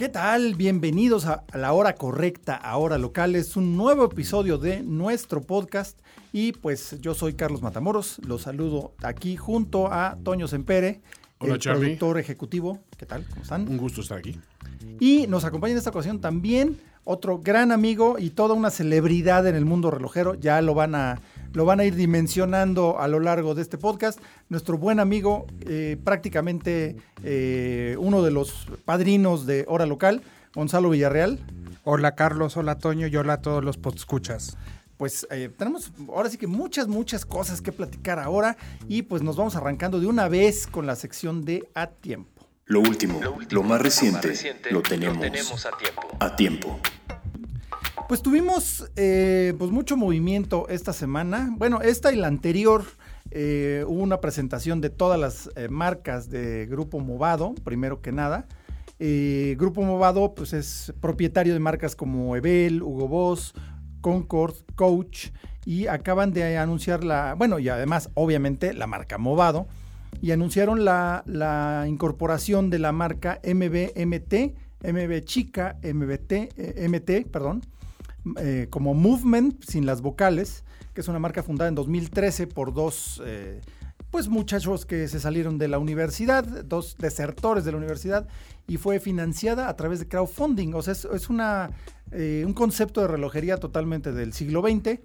¿Qué tal? Bienvenidos a la hora correcta, a hora local. Es un nuevo episodio de nuestro podcast y pues yo soy Carlos Matamoros. Los saludo aquí junto a Toño Sempere, Hola, el Charlie. productor ejecutivo. ¿Qué tal? ¿Cómo están? Un gusto estar aquí. Y nos acompaña en esta ocasión también otro gran amigo y toda una celebridad en el mundo relojero. Ya lo van a, lo van a ir dimensionando a lo largo de este podcast. Nuestro buen amigo, eh, prácticamente eh, uno de los padrinos de Hora Local, Gonzalo Villarreal. Hola Carlos, hola Toño y hola a todos los podscuchas. Pues eh, tenemos ahora sí que muchas, muchas cosas que platicar ahora y pues nos vamos arrancando de una vez con la sección de A Tiempo. Lo último, lo más reciente, lo tenemos, a tiempo. a tiempo. Pues tuvimos eh, pues mucho movimiento esta semana. Bueno, esta y la anterior eh, hubo una presentación de todas las eh, marcas de Grupo Movado, primero que nada. Eh, Grupo Movado pues es propietario de marcas como Ebel, Hugo Boss, Concord, Coach y acaban de anunciar la, bueno, y además obviamente la marca Movado y anunciaron la, incorporación de la marca MBMT, MB chica, MBT, eh, MT, perdón, eh, como Movement sin las vocales, que es una marca fundada en 2013 por dos eh, pues muchachos que se salieron de la universidad, dos desertores de la universidad, y fue financiada a través de crowdfunding. O sea, es, es una, un concepto de relojería totalmente del siglo XX,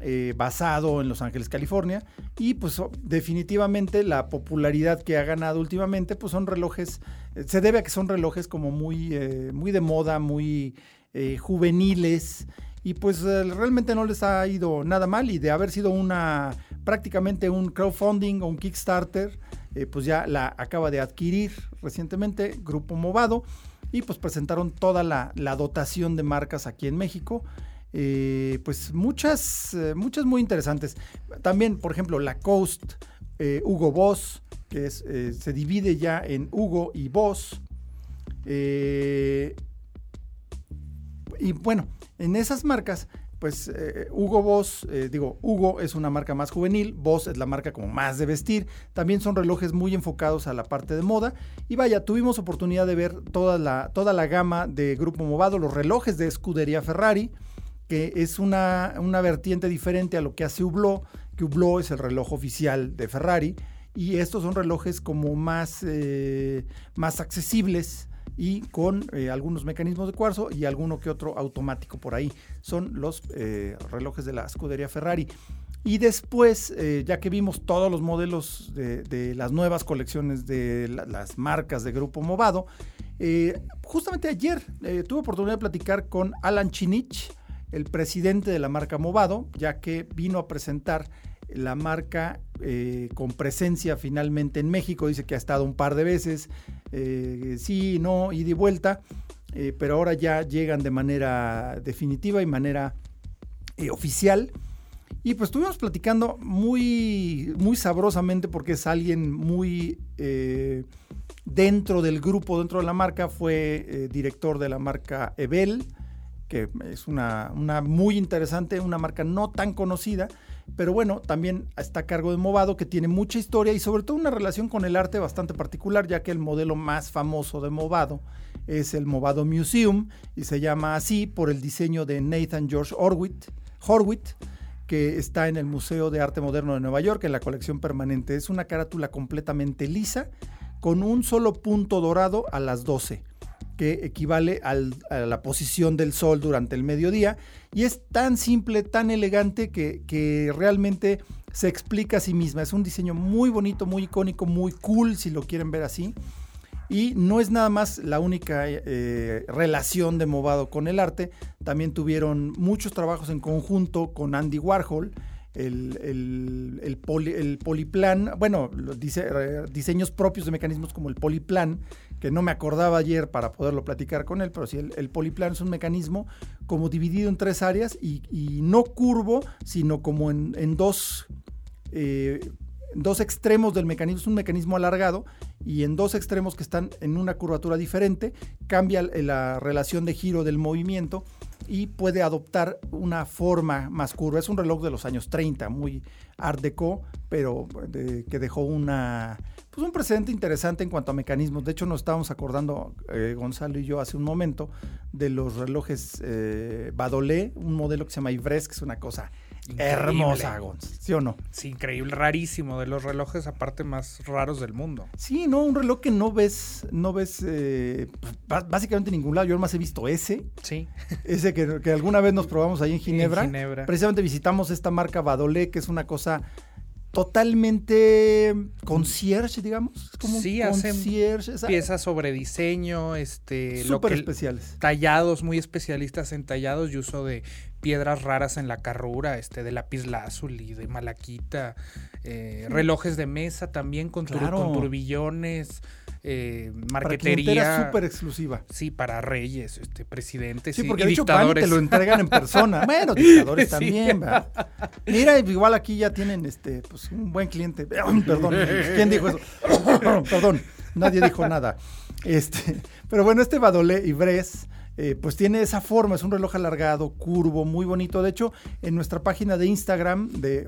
eh, basado en Los Ángeles, California, y pues definitivamente la popularidad que ha ganado últimamente, pues son relojes, eh, se debe a que son relojes como muy, eh, muy de moda, muy juveniles, y pues realmente no les ha ido nada mal, y de haber sido una prácticamente un crowdfunding o un Kickstarter, pues ya la acaba de adquirir recientemente Grupo Movado. Y pues presentaron toda la dotación de marcas aquí en México. Eh, pues muchas, eh, muchas muy interesantes. También, por ejemplo, la Coast, eh, Hugo Boss, que eh, se divide ya en Hugo y Boss. Y bueno, en esas marcas, pues Hugo Boss, digo, Hugo es una marca más juvenil, Boss es la marca como más de vestir, también son relojes muy enfocados a la parte de moda. Y vaya, tuvimos oportunidad de ver toda la, toda la gama de Grupo Movado, los relojes de escudería Ferrari, que es una, una vertiente diferente a lo que hace Hublot, que Hublot es el reloj oficial de Ferrari. Y estos son relojes como más, eh, más accesibles y con eh, algunos mecanismos de cuarzo y alguno que otro automático por ahí. Son los eh, relojes de la escudería Ferrari. Y después, ya que vimos todos los modelos de, las nuevas colecciones de la- las marcas de Grupo Movado, justamente ayer tuve oportunidad de platicar con Alan Chinich, el presidente de la marca Movado, ya que vino a presentar la marca eh, con presencia finalmente en México. Dice que ha estado un par de veces, eh, sí, no, ida y vuelta, eh, pero ahora ya llegan de manera definitiva y manera oficial. Y pues estuvimos platicando muy, muy sabrosamente porque es alguien muy dentro del grupo, dentro de la marca, fue director de la marca Ebel, que es una, muy interesante, una marca no tan conocida, pero bueno, también está a cargo de Movado, que tiene mucha historia y sobre todo una relación con el arte bastante particular, ya que el modelo más famoso de Movado es el Movado Museum y se llama así por el diseño de Nathan George Horwitz que está en el Museo de Arte Moderno de Nueva York, en la colección permanente. Es una carátula completamente lisa, con un solo punto dorado a las 12 que equivale al, a la posición del sol durante el mediodía. Y es tan simple, tan elegante que, realmente se explica a sí misma. Es un diseño muy bonito, muy icónico, muy cool, si lo quieren ver así. Y no es nada más la única eh, relación de Movado con el arte. También tuvieron muchos trabajos en conjunto con Andy Warhol. El, el, el, poli, el poliplan, bueno, dise, diseños propios de mecanismos como el poliplan, que no me acordaba ayer para poderlo platicar con él, pero sí, el, poliplano es un mecanismo como dividido en tres áreas y, no curvo, sino como en, dos, eh, dos extremos del mecanismo. Es un mecanismo alargado y en dos extremos que están en una curvatura diferente, cambia la relación de giro del movimiento y puede adoptar una forma más curva. Es un reloj de los años 30, muy art deco, pero que dejó una pues un precedente interesante en cuanto a mecanismos. De hecho, nos estábamos acordando, eh, Gonzalo y yo, hace un momento, de los relojes eh, Badolé, un modelo que se llama Ivres, que es una cosa hermosa, Gonzalo. ¿Sí o no? Sí, increíble, rarísimo, de los relojes aparte más raros del mundo. Sí, no, un reloj que no ves, no ves eh, básicamente en ningún lado. Yo más he visto ese. Sí. Ese que, que alguna vez nos probamos ahí en Ginebra. En Ginebra. Precisamente visitamos esta marca Badolé, que es una cosa totalmente concierge, digamos. Como sí, concierge. piezas sobre diseño, este, súper especiales. Tallados, muy especialistas en tallados y uso de piedras raras en la carrura, este, de lápiz lazuli, de malaquita, eh, relojes de mesa también con, con turbillones eh, marquetería. súper exclusiva. Sí, para reyes, este, presidentes sí, porque y, dictadores. te lo entregan en persona. bueno, dictadores también. Mira, igual aquí ya tienen este, pues, un buen cliente. Perdón, ¿quién dijo eso? Perdón, nadie dijo nada. Este, pero bueno, este Badolé Ibres eh, pues tiene esa forma, es un reloj alargado, curvo, muy bonito. De hecho, en nuestra página de Instagram, de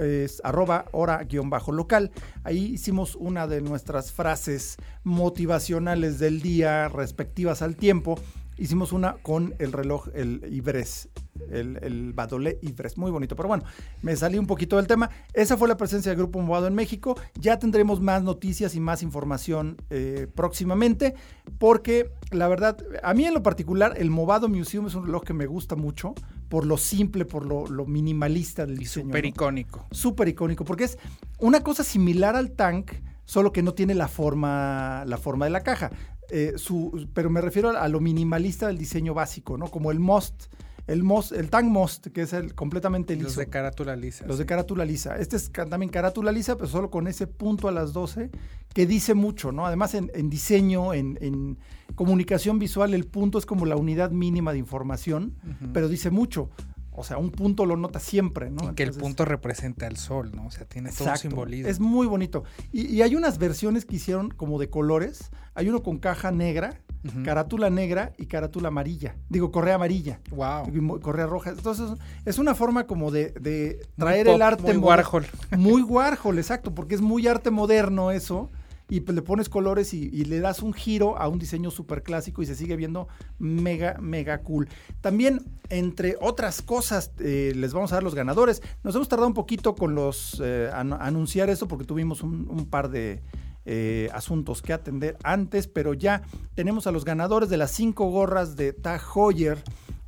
es arroba hora-local, ahí hicimos una de nuestras frases motivacionales del día respectivas al tiempo hicimos una con el reloj, el Ibres, el, el Badolé Ibres, muy bonito. Pero bueno, me salí un poquito del tema. Esa fue la presencia del Grupo Movado en México. Ya tendremos más noticias y más información eh, próximamente, porque la verdad, a mí en lo particular, el Movado Museum es un reloj que me gusta mucho por lo simple, por lo, minimalista del diseño. Súper icónico. Súper icónico, porque es una cosa similar al Tank, solo que no tiene la forma, la forma de la caja. Eh, su, pero me refiero a, lo minimalista del diseño básico, ¿no? Como el Most, el Most, el Tank Most, que es el completamente liso. Los de carátula lisa. Los de carátula lisa. Este es también carátula lisa, pero solo con ese punto a las 12, que dice mucho, ¿no? Además, en, diseño, en, comunicación visual, el punto es como la unidad mínima de información, pero dice mucho. O sea, un punto lo nota siempre, ¿no? que el punto representa al sol, ¿no? O sea, tiene todo un simbolismo. Es muy bonito. Y, hay unas versiones que hicieron como de colores. Hay uno con caja negra, carátula negra y carátula amarilla. Digo, correa amarilla. Wow. correa roja. Entonces, es una forma como de, traer el arte. Muy Warhol. Muy Warhol, exacto, porque es muy arte moderno eso y pues le pones colores y, le das un giro a un diseño súper clásico y se sigue viendo mega, mega cool. También, entre otras cosas, eh, les vamos a dar los ganadores. Nos hemos tardado un poquito con los eh, anunciar eso porque tuvimos un, par de eh, asuntos que atender antes, pero ya tenemos a los ganadores de las cinco gorras de Tag Heuer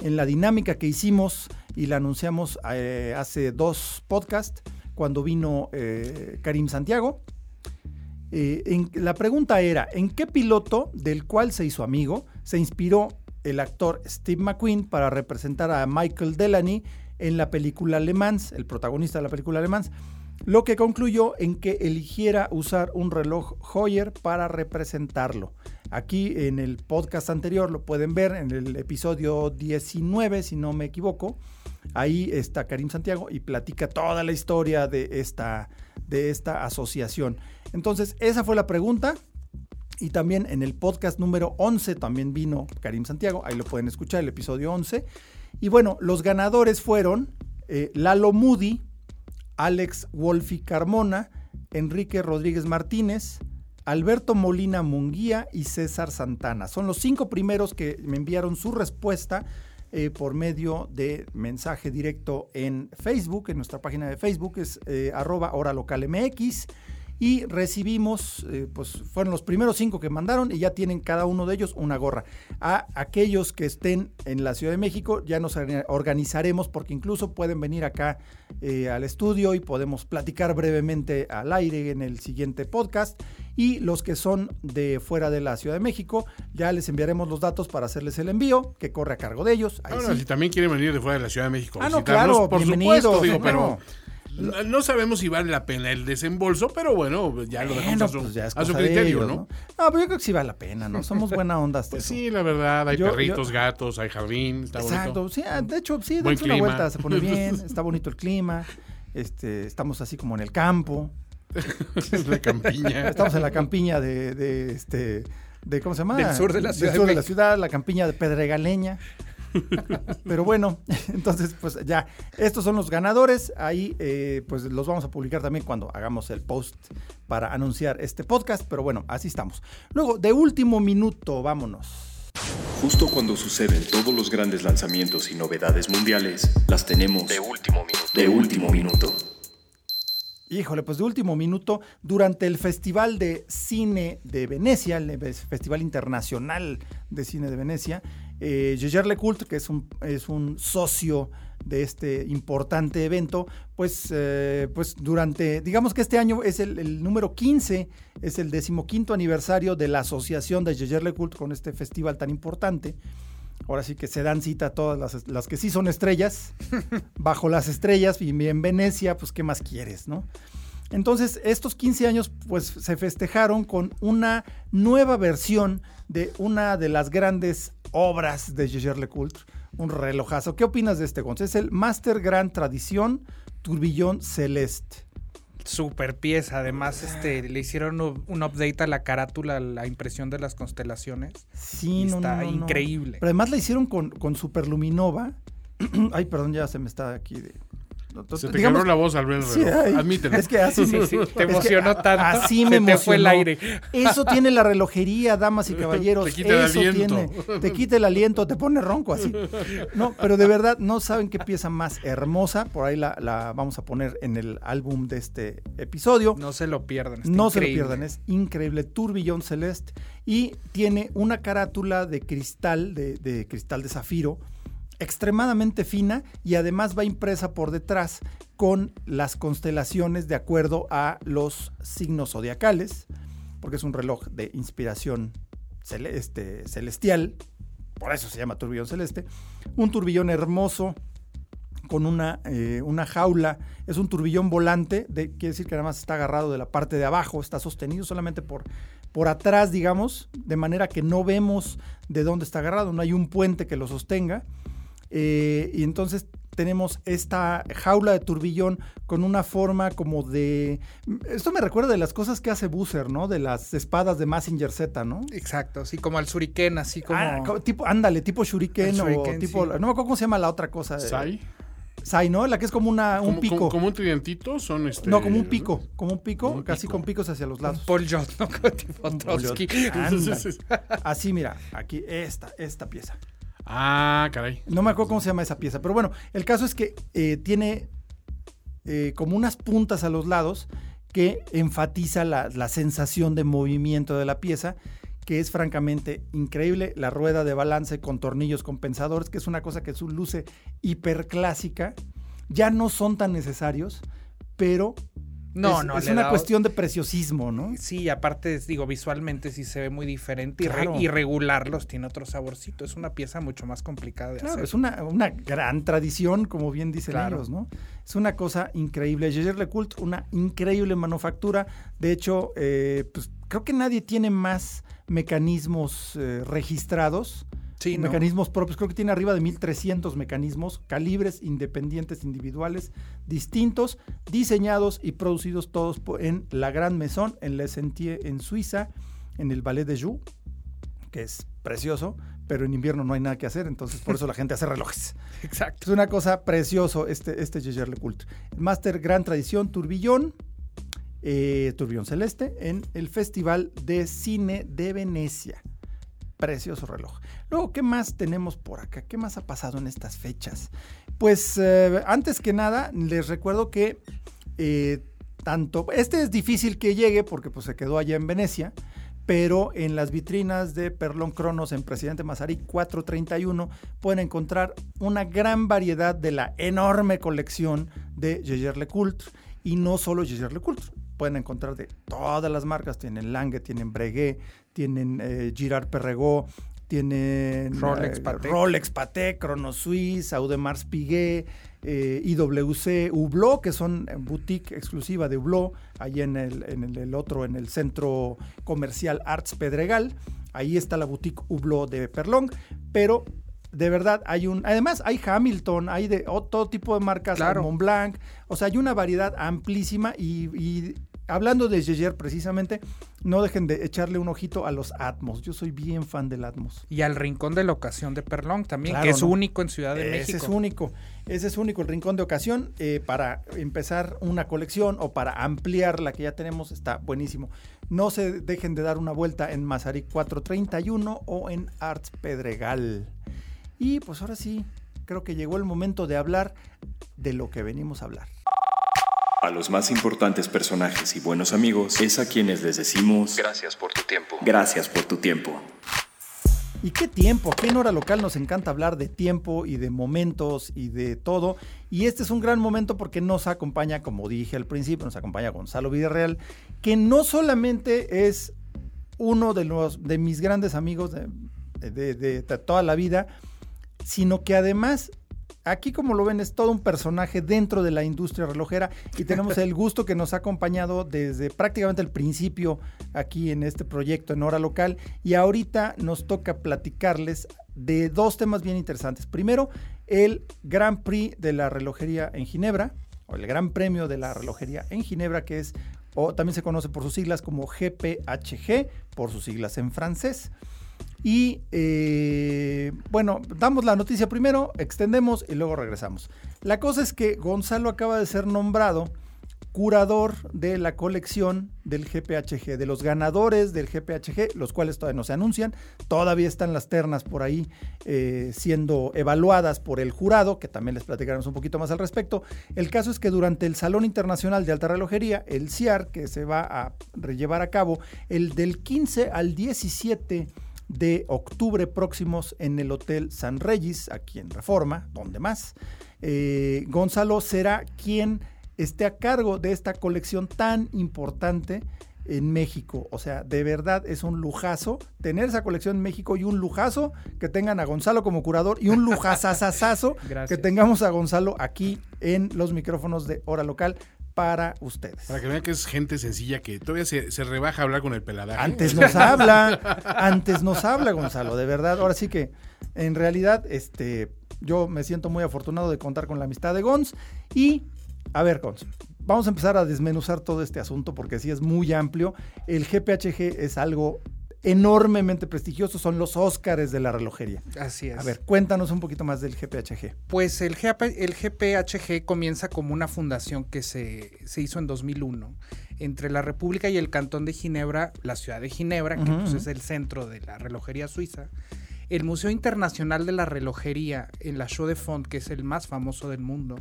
en la dinámica que hicimos y la anunciamos hace dos podcasts cuando vino Karim Santiago. Eh, la pregunta era, ¿en qué piloto del cual se hizo amigo se inspiró el actor Steve McQueen para representar a Michael Delany en la película Le Mans, el protagonista de la película Le Mans? Lo que concluyó en que eligiera usar un reloj Hoyer para representarlo. Aquí en el podcast anterior lo pueden ver en el episodio 19, si no me equivoco. Ahí está Karim Santiago y platica toda la historia de esta, de esta asociación. Entonces, esa fue la pregunta. Y también en el podcast número 11 también vino Karim Santiago. Ahí lo pueden escuchar, el episodio 11. Y bueno, los ganadores fueron eh, Lalo Moody, Alex Wolfi Carmona, Enrique Rodríguez Martínez, Alberto Molina Munguía y César Santana. Son los cinco primeros que me enviaron su respuesta eh, por medio de mensaje directo en Facebook, en nuestra página de Facebook, es eh, arroba hora local MX y recibimos, eh, pues fueron los primeros cinco que mandaron y ya tienen cada uno de ellos una gorra. A aquellos que estén en la Ciudad de México ya nos organizaremos porque incluso pueden venir acá eh, al estudio y podemos platicar brevemente al aire en el siguiente podcast. Y los que son de fuera de la Ciudad de México, ya les enviaremos los datos para hacerles el envío, que corre a cargo de ellos. Ahora, si también quieren venir de fuera de la Ciudad de México, ah, no, claro, por supuesto, digo, pero No sabemos si vale la pena el desembolso, pero bueno, ya lo dejamos a su, pues criterio, ¿no? ¿no? pero yo creo que sí vale la pena, ¿no? Somos buena onda. Hasta pues sí, la verdad, hay perritos, gatos, hay jardín, está Exacto, sí, ah, de hecho, sí, dense una vuelta, se pone bien, está bonito el clima, este, estamos así como en el campo. la campiña. Estamos en la campiña de, de este de ¿cómo se llama? Del sur de la ciudad. Del sur de la ciudad, la campiña de Pedregaleña. Pero bueno, entonces pues ya, estos son los ganadores. Ahí eh, pues los vamos a publicar también cuando hagamos el post para anunciar este podcast. Pero bueno, así estamos. Luego, de último minuto, vámonos. Justo cuando suceden todos los grandes lanzamientos y novedades mundiales, las tenemos de último minuto. De último minuto. Híjole, pues de último minuto, durante el Festival de Cine de Venecia, el Festival Internacional de Cine de Venecia, eh, Lecoult, que es un, es un socio de este importante evento, pues, eh, pues durante, digamos que este año es el, número 15, es el decimoquinto aniversario de la asociación de Le Lecoult con este festival tan importante. Ahora sí que se dan cita a todas las, las que sí son estrellas, bajo las estrellas, y en Venecia, pues, ¿qué más quieres, no? Entonces, estos 15 años, pues, se festejaron con una nueva versión de una de las grandes obras de Le Lecoultre, un relojazo. ¿Qué opinas de este, Gonz? Es el Master Grand Tradición Turbillón Celeste. Super pieza, además este le hicieron un update a la carátula, la impresión de las constelaciones. Sí, no, está increíble. Pero además la hicieron con, con Superluminova. Ay, perdón, ya se me está aquí de, se te digamos, la voz al ver sí, Admítelo. Es que así sí, sí, te emocionó tanto. Así me emocionó. fue el aire. Eso tiene la relojería, damas y caballeros. Te quita Eso el aliento. Tiene, te quita el aliento, te pone ronco así. No, pero de verdad no saben qué pieza más hermosa. Por ahí la, la vamos a poner en el álbum de este episodio. No se lo pierdan. No se lo pierdan, es increíble. Turbillón Celeste. Y tiene una carátula de cristal, de, de cristal de zafiro extremadamente fina y además va impresa por detrás con las constelaciones de acuerdo a los signos zodiacales, porque es un reloj de inspiración celeste, celestial, por eso se llama turbillón celeste, un turbillón hermoso con una, eh, una jaula, es un turbillón volante, de, quiere decir que nada más está agarrado de la parte de abajo, está sostenido solamente por, por atrás, digamos, de manera que no vemos de dónde está agarrado, no hay un puente que lo sostenga eh, y entonces tenemos esta jaula de turbillón con una forma como de... Esto me recuerda de las cosas que hace Busser, ¿no? De las espadas de Massinger Z, ¿no? Exacto, así como al shuriken, así como... Ah, tipo, ándale, tipo shuriken, o tipo... No me acuerdo cómo se llama la otra cosa. ¿Sai? Sai, ¿no? La que es como una, un pico. Como, un tridentito son este... No, como un pico, como un pico, casi con picos hacia los lados. Paul Jot, ¿no? tipo Trotsky. Así, mira, aquí, esta, esta pieza. Ah, caray. No me acuerdo cómo se llama esa pieza, pero bueno, el caso es que eh, tiene eh, como unas puntas a los lados que enfatiza la, sensación de movimiento de la pieza, que es francamente increíble. La rueda de balance con tornillos compensadores, que es una cosa que luce hiperclásica, ya no son tan necesarios, pero no, es, no, es una cuestión de preciosismo, ¿no? Sí, aparte, digo, visualmente sí se ve muy diferente y, regularlos tiene otro saborcito. Es una pieza mucho más complicada de claro, hacer. Es una, una, gran tradición, como bien dicen ellos, ¿no? Es una cosa increíble. Jaeger LeCoultre, una increíble manufactura. De hecho, eh, pues creo que nadie tiene más mecanismos eh, registrados mecanismos propios. Creo que tiene arriba de 1300 mecanismos, calibres independientes individuales, distintos, diseñados y producidos todos en la Gran Maison, en Le Sentier, en Suiza, en el Ballet de Joux, que es precioso, pero en invierno no hay nada que hacer, entonces por eso la gente hace relojes. Exacto. Es una cosa precioso este, este Le Lecoultre. Master Gran Tradición Turbillón, eh, Turbillón Celeste, en el Festival de Cine de Venecia. Precioso reloj. Luego, ¿qué más tenemos por acá? ¿Qué más ha pasado en estas fechas? Pues eh, antes que nada, les recuerdo que eh, tanto, este es difícil que llegue porque pues, se quedó allá en Venecia, pero en las vitrinas de Perlón Cronos en Presidente Mazarí 431 pueden encontrar una gran variedad de la enorme colección de Jaeger LeCoultre y no solo Jaeger LeCoultre. Pueden encontrar de todas las marcas, tienen Lange, tienen Breguet, tienen eh, Girard Perregaux, tienen Rolex, Patek, Rolex, Patek Chrono Suisse, Audemars Piguet, eh, IWC, Hublot, que son boutique exclusiva de Hublot, ahí en el, en el, otro, en el centro comercial Arts Pedregal. Ahí está la boutique Hublot de Perlong, pero de verdad hay un además hay Hamilton hay de todo tipo de marcas claro. Montblanc o sea hay una variedad amplísima y hablando de Yeyer precisamente, no dejen de echarle un ojito a los Atmos. Yo soy bien fan del Atmos. Y al Rincón de la Ocasión de Perlong también, que es único en Ciudad de México. Ese es único. Ese es único, el Rincón de Ocasión. Eh, para empezar una colección o para ampliar la que ya tenemos, está buenísimo. No se dejen de dar una vuelta en Mazarik 431 o en Arts Pedregal. Y pues ahora sí, creo que llegó el momento de hablar de lo que venimos a hablar. A los más importantes personajes y buenos amigos es a quienes les decimos gracias por tu tiempo. Gracias por tu tiempo. ¿Y qué tiempo? Aquí en Hora Local nos encanta hablar de tiempo y de momentos y de todo. Y este es un gran momento porque nos acompaña, como dije al principio, nos acompaña Gonzalo Villarreal, que no solamente es uno de, los, de mis grandes amigos de toda la vida, sino que además Aquí, como lo ven, es todo un personaje dentro de la industria relojera y tenemos el gusto que nos ha acompañado desde prácticamente el principio aquí en este proyecto en hora local y ahorita nos toca platicarles de dos temas bien interesantes. Primero, el Grand Prix de la relojería en Ginebra, o el Gran Premio de la relojería en Ginebra, que es, o también se conoce por sus siglas como GPHG, por sus siglas en francés. Y eh, bueno, damos la noticia primero, extendemos y luego regresamos. La cosa es que Gonzalo acaba de ser nombrado curador de la colección del GPHG, de los ganadores del GPHG, los cuales todavía no se anuncian, todavía están las ternas por ahí eh, siendo evaluadas por el jurado, que también les platicaremos un poquito más al respecto. El caso es que durante el Salón Internacional de Alta Relojería, el CIAR, que se va a llevar a cabo el del 15 al 17 de octubre próximos en el Hotel San Regis, aquí en Reforma, donde más. Eh, Gonzalo será quien esté a cargo de esta colección tan importante en México. O sea, de verdad es un lujazo tener esa colección en México y un lujazo que tengan a Gonzalo como curador y un lujazazazazo que tengamos a Gonzalo aquí en los micrófonos de Hora Local para ustedes. Para que vean que es gente sencilla que todavía se, rebaja a hablar con el peladaje. Antes nos habla, antes nos habla Gonzalo, de verdad. Ahora sí que en realidad este, yo me siento muy afortunado de contar con la amistad de Gons. Y, a ver, Gons, vamos a empezar a desmenuzar todo este asunto porque sí es muy amplio. El GPHG es algo enormemente prestigiosos, son los Óscares de la relojería. Así es. A ver, cuéntanos un poquito más del GPHG. Pues el, el GPHG comienza como una fundación que se, hizo en 2001 entre la República y el Cantón de Ginebra, la ciudad de Ginebra, que pues, es el centro de la relojería suiza, el Museo Internacional de la Relojería en la Chaux de Fonds, que es el más famoso del mundo,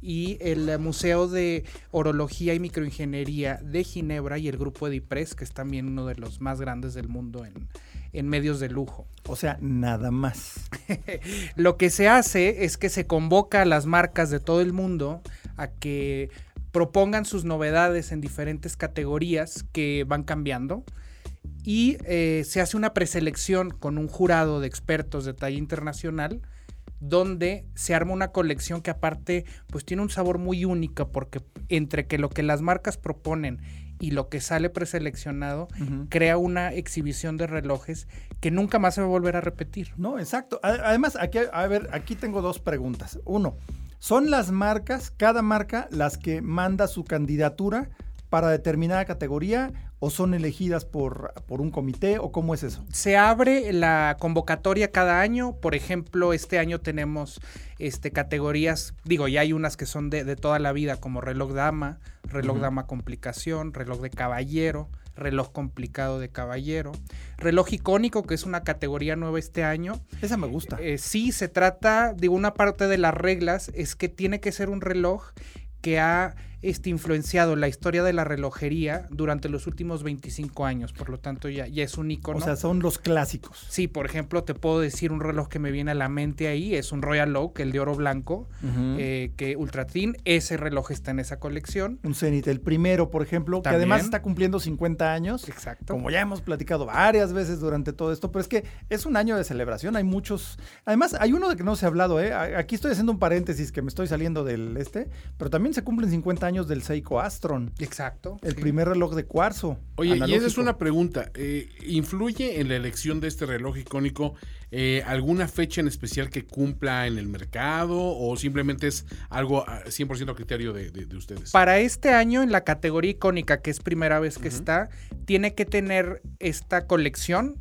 y el Museo de Orología y Microingeniería de Ginebra y el Grupo Edipres, que es también uno de los más grandes del mundo en, medios de lujo. O sea, nada más. Lo que se hace es que se convoca a las marcas de todo el mundo a que propongan sus novedades en diferentes categorías que van cambiando y eh, se hace una preselección con un jurado de expertos de talla internacional donde se arma una colección que aparte pues tiene un sabor muy único porque entre que lo que las marcas proponen y lo que sale preseleccionado crea una exhibición de relojes que nunca más se va a volver a repetir. No, exacto. Además, aquí, a ver, aquí tengo dos preguntas. Uno, ¿son las marcas, cada marca, las que manda su candidatura para determinada categoría o son elegidas por, por, un comité o cómo es eso? Se abre la convocatoria cada año. Por ejemplo, este año tenemos este, categorías, digo, ya hay unas que son de, toda la vida, como reloj dama, reloj dama complicación, reloj de caballero, reloj complicado de caballero, reloj icónico, que es una categoría nueva este año. Esa me gusta. Eh, sí, se trata, digo, una parte de las reglas es que tiene que ser un reloj que ha este, influenciado la historia de la relojería durante los últimos 25 años, por lo tanto ya, ya es un icono. O sea, son los clásicos. Sí, por ejemplo, te puedo decir un reloj que me viene a la mente ahí, es un Royal Oak, el de oro blanco, eh, que Ultra Thin, ese reloj está en esa colección. Un Zenith, el primero, por ejemplo, que además está cumpliendo 50 años. Exacto. Como ya hemos platicado varias veces durante todo esto, pero es que es un año de celebración, hay muchos... Además, hay uno de que no se ha hablado, ¿eh? Aquí estoy haciendo un paréntesis que me estoy saliendo del este, pero también se cumplen 50 años del Seiko Astron. Exacto. El primer reloj de cuarzo. Oye, y esa es una pregunta. Eh, ¿Influye en la elección de este reloj icónico eh, alguna fecha en especial que cumpla en el mercado o simplemente es algo 100% a criterio de, ustedes? Para este año, en la categoría icónica, que es primera vez que está, tiene que tener esta colección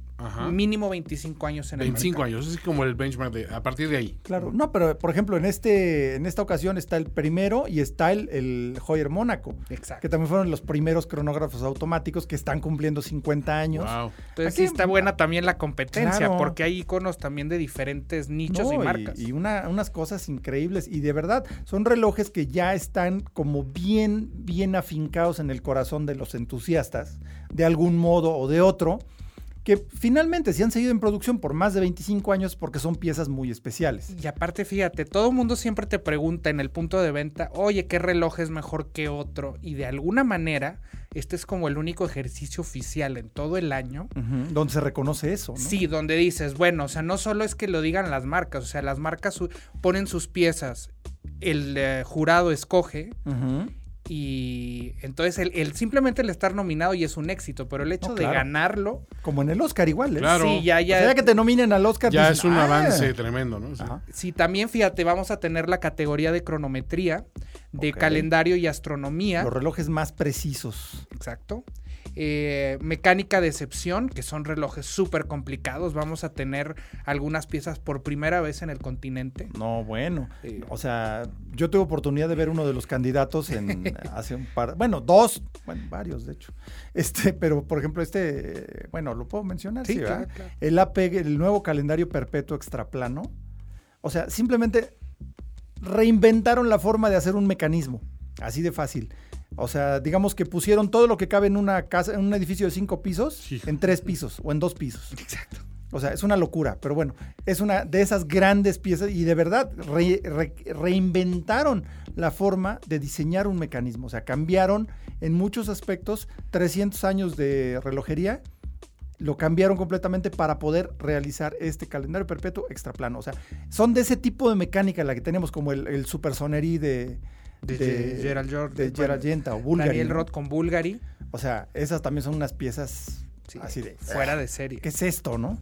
Mínimo 25 años en el 25 años, es como el benchmark de, a partir de ahí. Claro, no, pero por ejemplo, en este en esta ocasión está el primero y está el, el Hoyer Mónaco. Exacto. Que también fueron los primeros cronógrafos automáticos que están cumpliendo 50 años. Wow. Entonces sí está buena también la competencia, porque hay iconos también de diferentes nichos y marcas. Y, unas cosas increíbles. Y de verdad, son relojes que ya están como bien, bien afincados en el corazón de los entusiastas, de algún modo o de otro que finalmente se han seguido en producción por más de 25 años porque son piezas muy especiales. Y aparte, fíjate, todo el mundo siempre te pregunta en el punto de venta, oye, ¿qué reloj es mejor que otro? Y de alguna manera, este es como el único ejercicio oficial en todo el año. donde se reconoce eso. ¿no? Sí, donde dices, bueno, o sea, no solo es que lo digan las marcas, o sea, las marcas ponen sus piezas, el eh, jurado escoge y entonces el, simplemente el estar nominado y es un éxito, pero el hecho de ganarlo. Como en el Oscar igual, ¿eh? Claro. Sí, ya, ya. O sea, que te nominen al Oscar. Ya es un ah". avance tremendo, ¿no? Sí. también fíjate, vamos a tener la categoría de cronometría, de calendario y astronomía. Los relojes más precisos. Exacto. Eh, mecánica de excepción, que son relojes súper complicados. Vamos a tener algunas piezas por primera vez en el continente. No, bueno. o sea, yo tuve oportunidad de ver uno de los candidatos en hace un par, bueno, dos, bueno, varios de hecho. Este, pero por ejemplo, este, bueno, lo puedo mencionar, sí, El APEG, el nuevo calendario perpetuo extraplano. O sea, simplemente reinventaron la forma de hacer un mecanismo. Así de fácil. O sea, digamos que pusieron todo lo que cabe en una casa, en un edificio de cinco pisos, en tres pisos o en dos pisos. Exacto. O sea, es una locura, pero bueno, es una de esas grandes piezas y de verdad reinventaron la forma de diseñar un mecanismo. O sea, cambiaron en muchos aspectos 300 años de relojería, lo cambiaron completamente para poder realizar este calendario perpetuo extraplano. O sea, son de ese tipo de mecánica la que tenemos como el, el Super de, de, Gerald George, de Gerald Genta o Bulgari. Daniel Roth con Bulgari. O sea, esas también son unas piezas así de fuera de serie. ¿Qué es esto, no?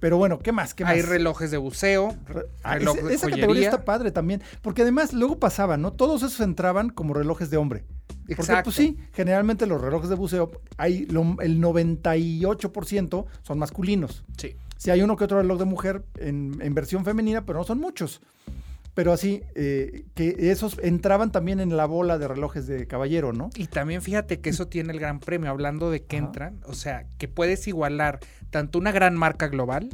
Pero bueno, ¿qué más? ¿Qué Hay relojes de buceo, ah, esa categoría está padre también, porque además luego pasaba, ¿no? Todos esos entraban como relojes de hombre. Porque pues, Exacto. pues sí, generalmente los relojes de buceo, hay el 98% son masculinos. Sí. Si hay uno que otro reloj de mujer en, en versión femenina, pero no son muchos pero así, eh, que esos entraban también en la bola de relojes de caballero, ¿no? Y también fíjate que eso tiene el gran premio, hablando de que entran, o sea, que puedes igualar tanto una gran marca global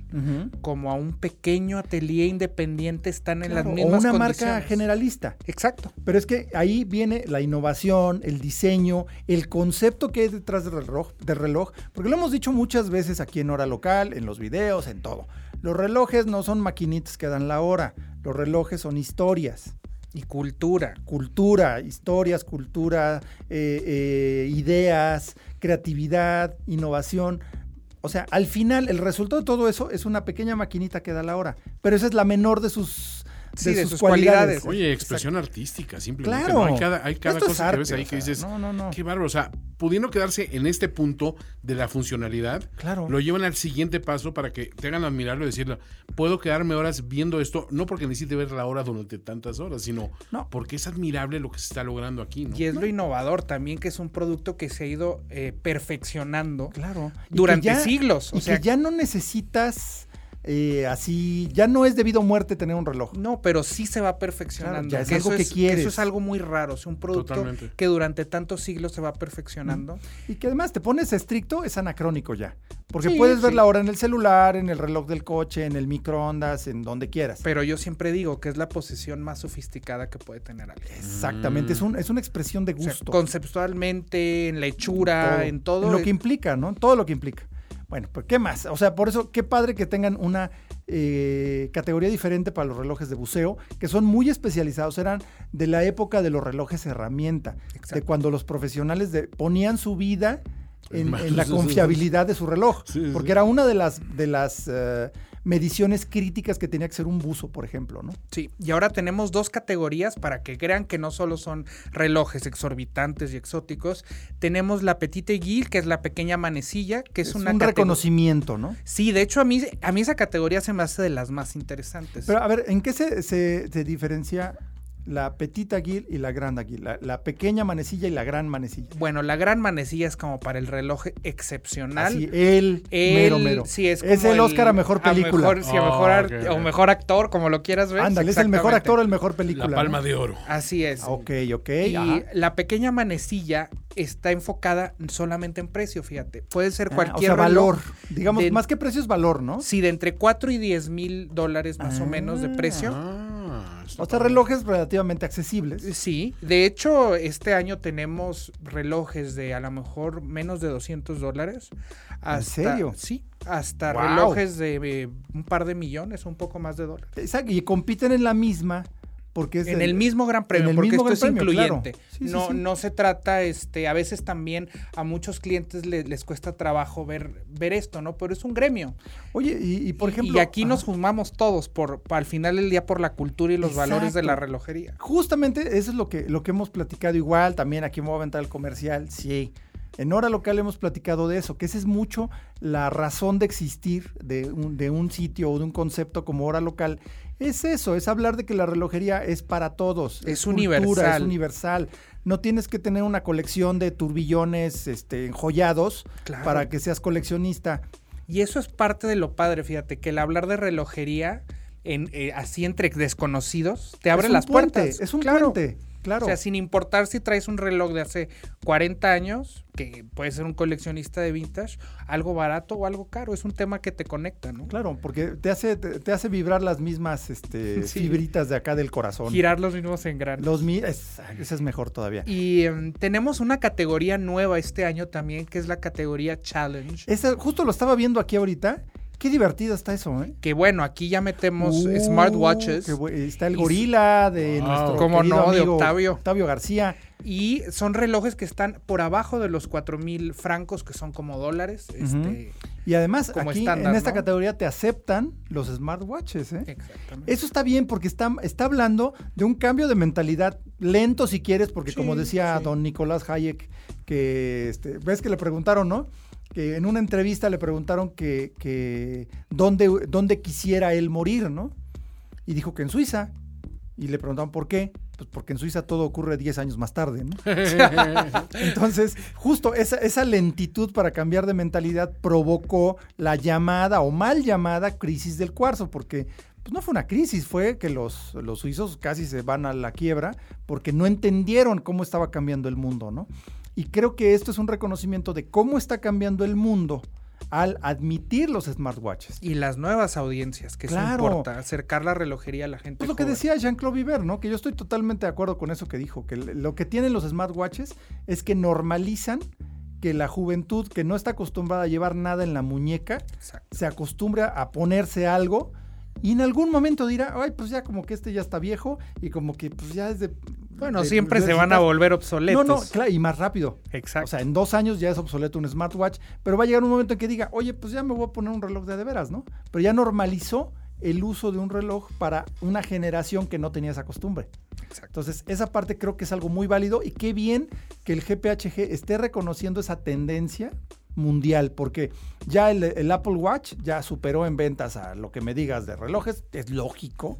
como a un pequeño atelier independiente, están en las mismas o una marca generalista. Exacto. Pero es que ahí viene la innovación, el diseño, el concepto que hay detrás del reloj, del reloj, porque lo hemos dicho muchas veces aquí en Hora Local, en los videos, en todo. Los relojes no son maquinitas que dan la hora, los relojes son historias. Y cultura. Cultura, historias, cultura, eh, eh, ideas, creatividad, innovación. O sea, al final el resultado de todo eso es una pequeña maquinita que da la hora. Pero esa es la menor de sus de, sus, cualidades. Oye, expresión artística, simplemente. Claro. Hay cada, hay cada cosa que ves ahí que dices, no, no, no. qué bárbaro. O sea, pudiendo quedarse en este punto de la funcionalidad, claro. lo llevan al siguiente paso para que te hagan admirarlo y decirle, puedo quedarme horas viendo esto, no porque necesite ver la hora durante tantas horas, sino porque es admirable lo que se está logrando aquí. Y es lo innovador también, que es un producto que se ha ido eh, perfeccionando claro. durante siglos. O sea, que ya no necesitas eh, así, ya no es debido a muerte tener un reloj. No, pero sí se va perfeccionando. Claro, ya es algo que quieres. Eso es algo muy raro, es un producto Totalmente. que durante tantos siglos se va perfeccionando. Y que además te pones estricto, es anacrónico ya. Porque Sí, puedes ver sí. la hora en el celular, en el reloj del coche, en el microondas, en donde quieras. Pero yo siempre digo que es la posesión más sofisticada que puede tener alguien. Exactamente, es, un, es una expresión de O sea, gusto. conceptualmente, en la hechura, Todo. en todo. Lo que implica, ¿no? Todo lo que implica. Bueno, pues ¿qué más? O sea, por eso, qué padre que tengan una eh, categoría diferente para los relojes de buceo, que son muy especializados, eran de la época de los relojes herramienta, de cuando los profesionales de- ponían su vida en, la confiabilidad de su reloj, Sí, sí. porque era una de las, de las eh, mediciones críticas que tenía que ser un buzo, por ejemplo, ¿no? Sí, y ahora tenemos dos categorías para que crean que no solo son relojes exorbitantes y exóticos. Tenemos la Petite Guille, que es la pequeña manecilla, que es, Es una un reconocimiento, ¿no? Sí, de hecho a mí, a mí esa categoría se me hace de las más interesantes. Pero a ver, ¿en qué se, se- se diferencia la petita aguil y la gran aguil? La, la pequeña manecilla y la gran manecilla. bueno, la gran manecilla es como para el reloj excepcional. Así, el, El- mero, mero. sí, es, Es el Oscar a mejor película. mejor- sí, a Oh, mejor ok. o mejor actor, como lo quieras ver. Ándale, es el mejor actor o el mejor película. La palma ¿no? de oro. Así es. Ok, ok. Y ajá. la pequeña manecilla está enfocada solamente en precio, fíjate. Puede ser Ah, cualquier o sea, valor. Digamos, de- más que precio es valor, ¿no? Sí, de entre 4 y 10 mil dólares más o menos de precio. Ah, O sea, relojes relativamente accesibles. Sí, de hecho, este año tenemos relojes de a lo mejor menos de 200 dólares. Hasta, serio? Sí, hasta Wow. relojes de eh, un par de millones, un poco más de dólares. Exacto, y compiten en la misma porque es En el mismo gran premio, porque esto es Premio, incluyente. Sí, no, sí. no se trata, este, a veces también a muchos clientes le- les cuesta trabajo ver, ver esto, ¿no? Pero es un gremio. Oye, y, y por ejemplo... y aquí nos ajá. sumamos todos por, al final del día por la cultura y los valores de la relojería. Justamente eso es lo que, lo que hemos platicado igual, también aquí me voy a aventar el comercial, sí. En hora local hemos platicado de eso, que esa es mucho la razón de existir de un, de un sitio o de un concepto como hora local. Es eso, es hablar de que la relojería es para todos. Es cultura, Es universal. universal. No tienes que tener una colección de turbillones este, enjollados Claro. para que seas coleccionista. Y eso es parte de lo padre, fíjate, que el hablar de relojería en, eh, así entre desconocidos te abre Es las puente, puertas. Es un Claro. puente, claro. O sea, sin importar si traes un reloj de hace 40 años, que puede ser un coleccionista de vintage, algo barato o algo caro, es un tema que te conecta, ¿no? Claro, porque te hace, te, te hace vibrar las mismas este, Sí. fibritas de acá del corazón. Girar los mismos engranes. Los es- ese es mejor todavía. Y em, tenemos una categoría nueva este año también, que es la categoría Challenge. Ese, justo lo estaba viendo aquí ahorita. Qué divertido está eso, ¿eh? Que bueno, aquí ya metemos Uh, smartwatches. está el gorila de Wow. nuestro ¿Cómo querido no? De Octavio. Octavio García. Y son relojes que están por abajo de los 4 mil francos, que son como dólares. este, Y además, Como aquí estándar, en esta ¿no? categoría te aceptan los smartwatches, ¿eh? exactamente. Eso está bien porque está, está hablando de un cambio de mentalidad lento si quieres, porque Sí, como decía sí. don Nicolás Hayek, que este, ves que le preguntaron, ¿no? Que en una entrevista le preguntaron que, que dónde, dónde quisiera él morir, ¿no? Y dijo que en Suiza. Y le preguntaron por qué. Pues porque en Suiza todo ocurre 10 años más tarde, ¿no? Entonces, justo esa, esa lentitud para cambiar de mentalidad provocó la llamada o mal llamada crisis del cuarzo, porque pues, no fue una crisis, fue que los, los suizos casi se van a la quiebra porque no entendieron cómo estaba cambiando el mundo, ¿no? Y creo que esto es un reconocimiento de cómo está cambiando el mundo al admitir los smartwatches. Y las nuevas audiencias, que Claro. eso importa, acercar la relojería a la gente. Pues lo que decía Jean-Claude Viver, ¿no? Que yo estoy totalmente de acuerdo con eso que dijo, que lo que tienen los smartwatches es que normalizan que la juventud que no está acostumbrada a llevar nada en la muñeca Exacto. se acostumbra a ponerse algo y en algún momento dirá, ay, pues ya como que este ya está viejo y como que pues ya es de... Bueno, de- siempre se van a volver No, obsoletos. no, claro, y más rápido. Exacto. O sea, en dos años ya es obsoleto un smartwatch, pero va a llegar un momento en que diga, oye, pues ya me voy a poner un reloj de de veras, ¿no? Pero ya normalizó el uso de un reloj para una generación que no tenía esa costumbre. Exacto. Entonces, esa parte creo que es algo muy válido y qué bien que el GPHG esté reconociendo esa tendencia mundial, porque ya el, el Apple Watch ya superó en ventas a lo que me digas de relojes, es lógico,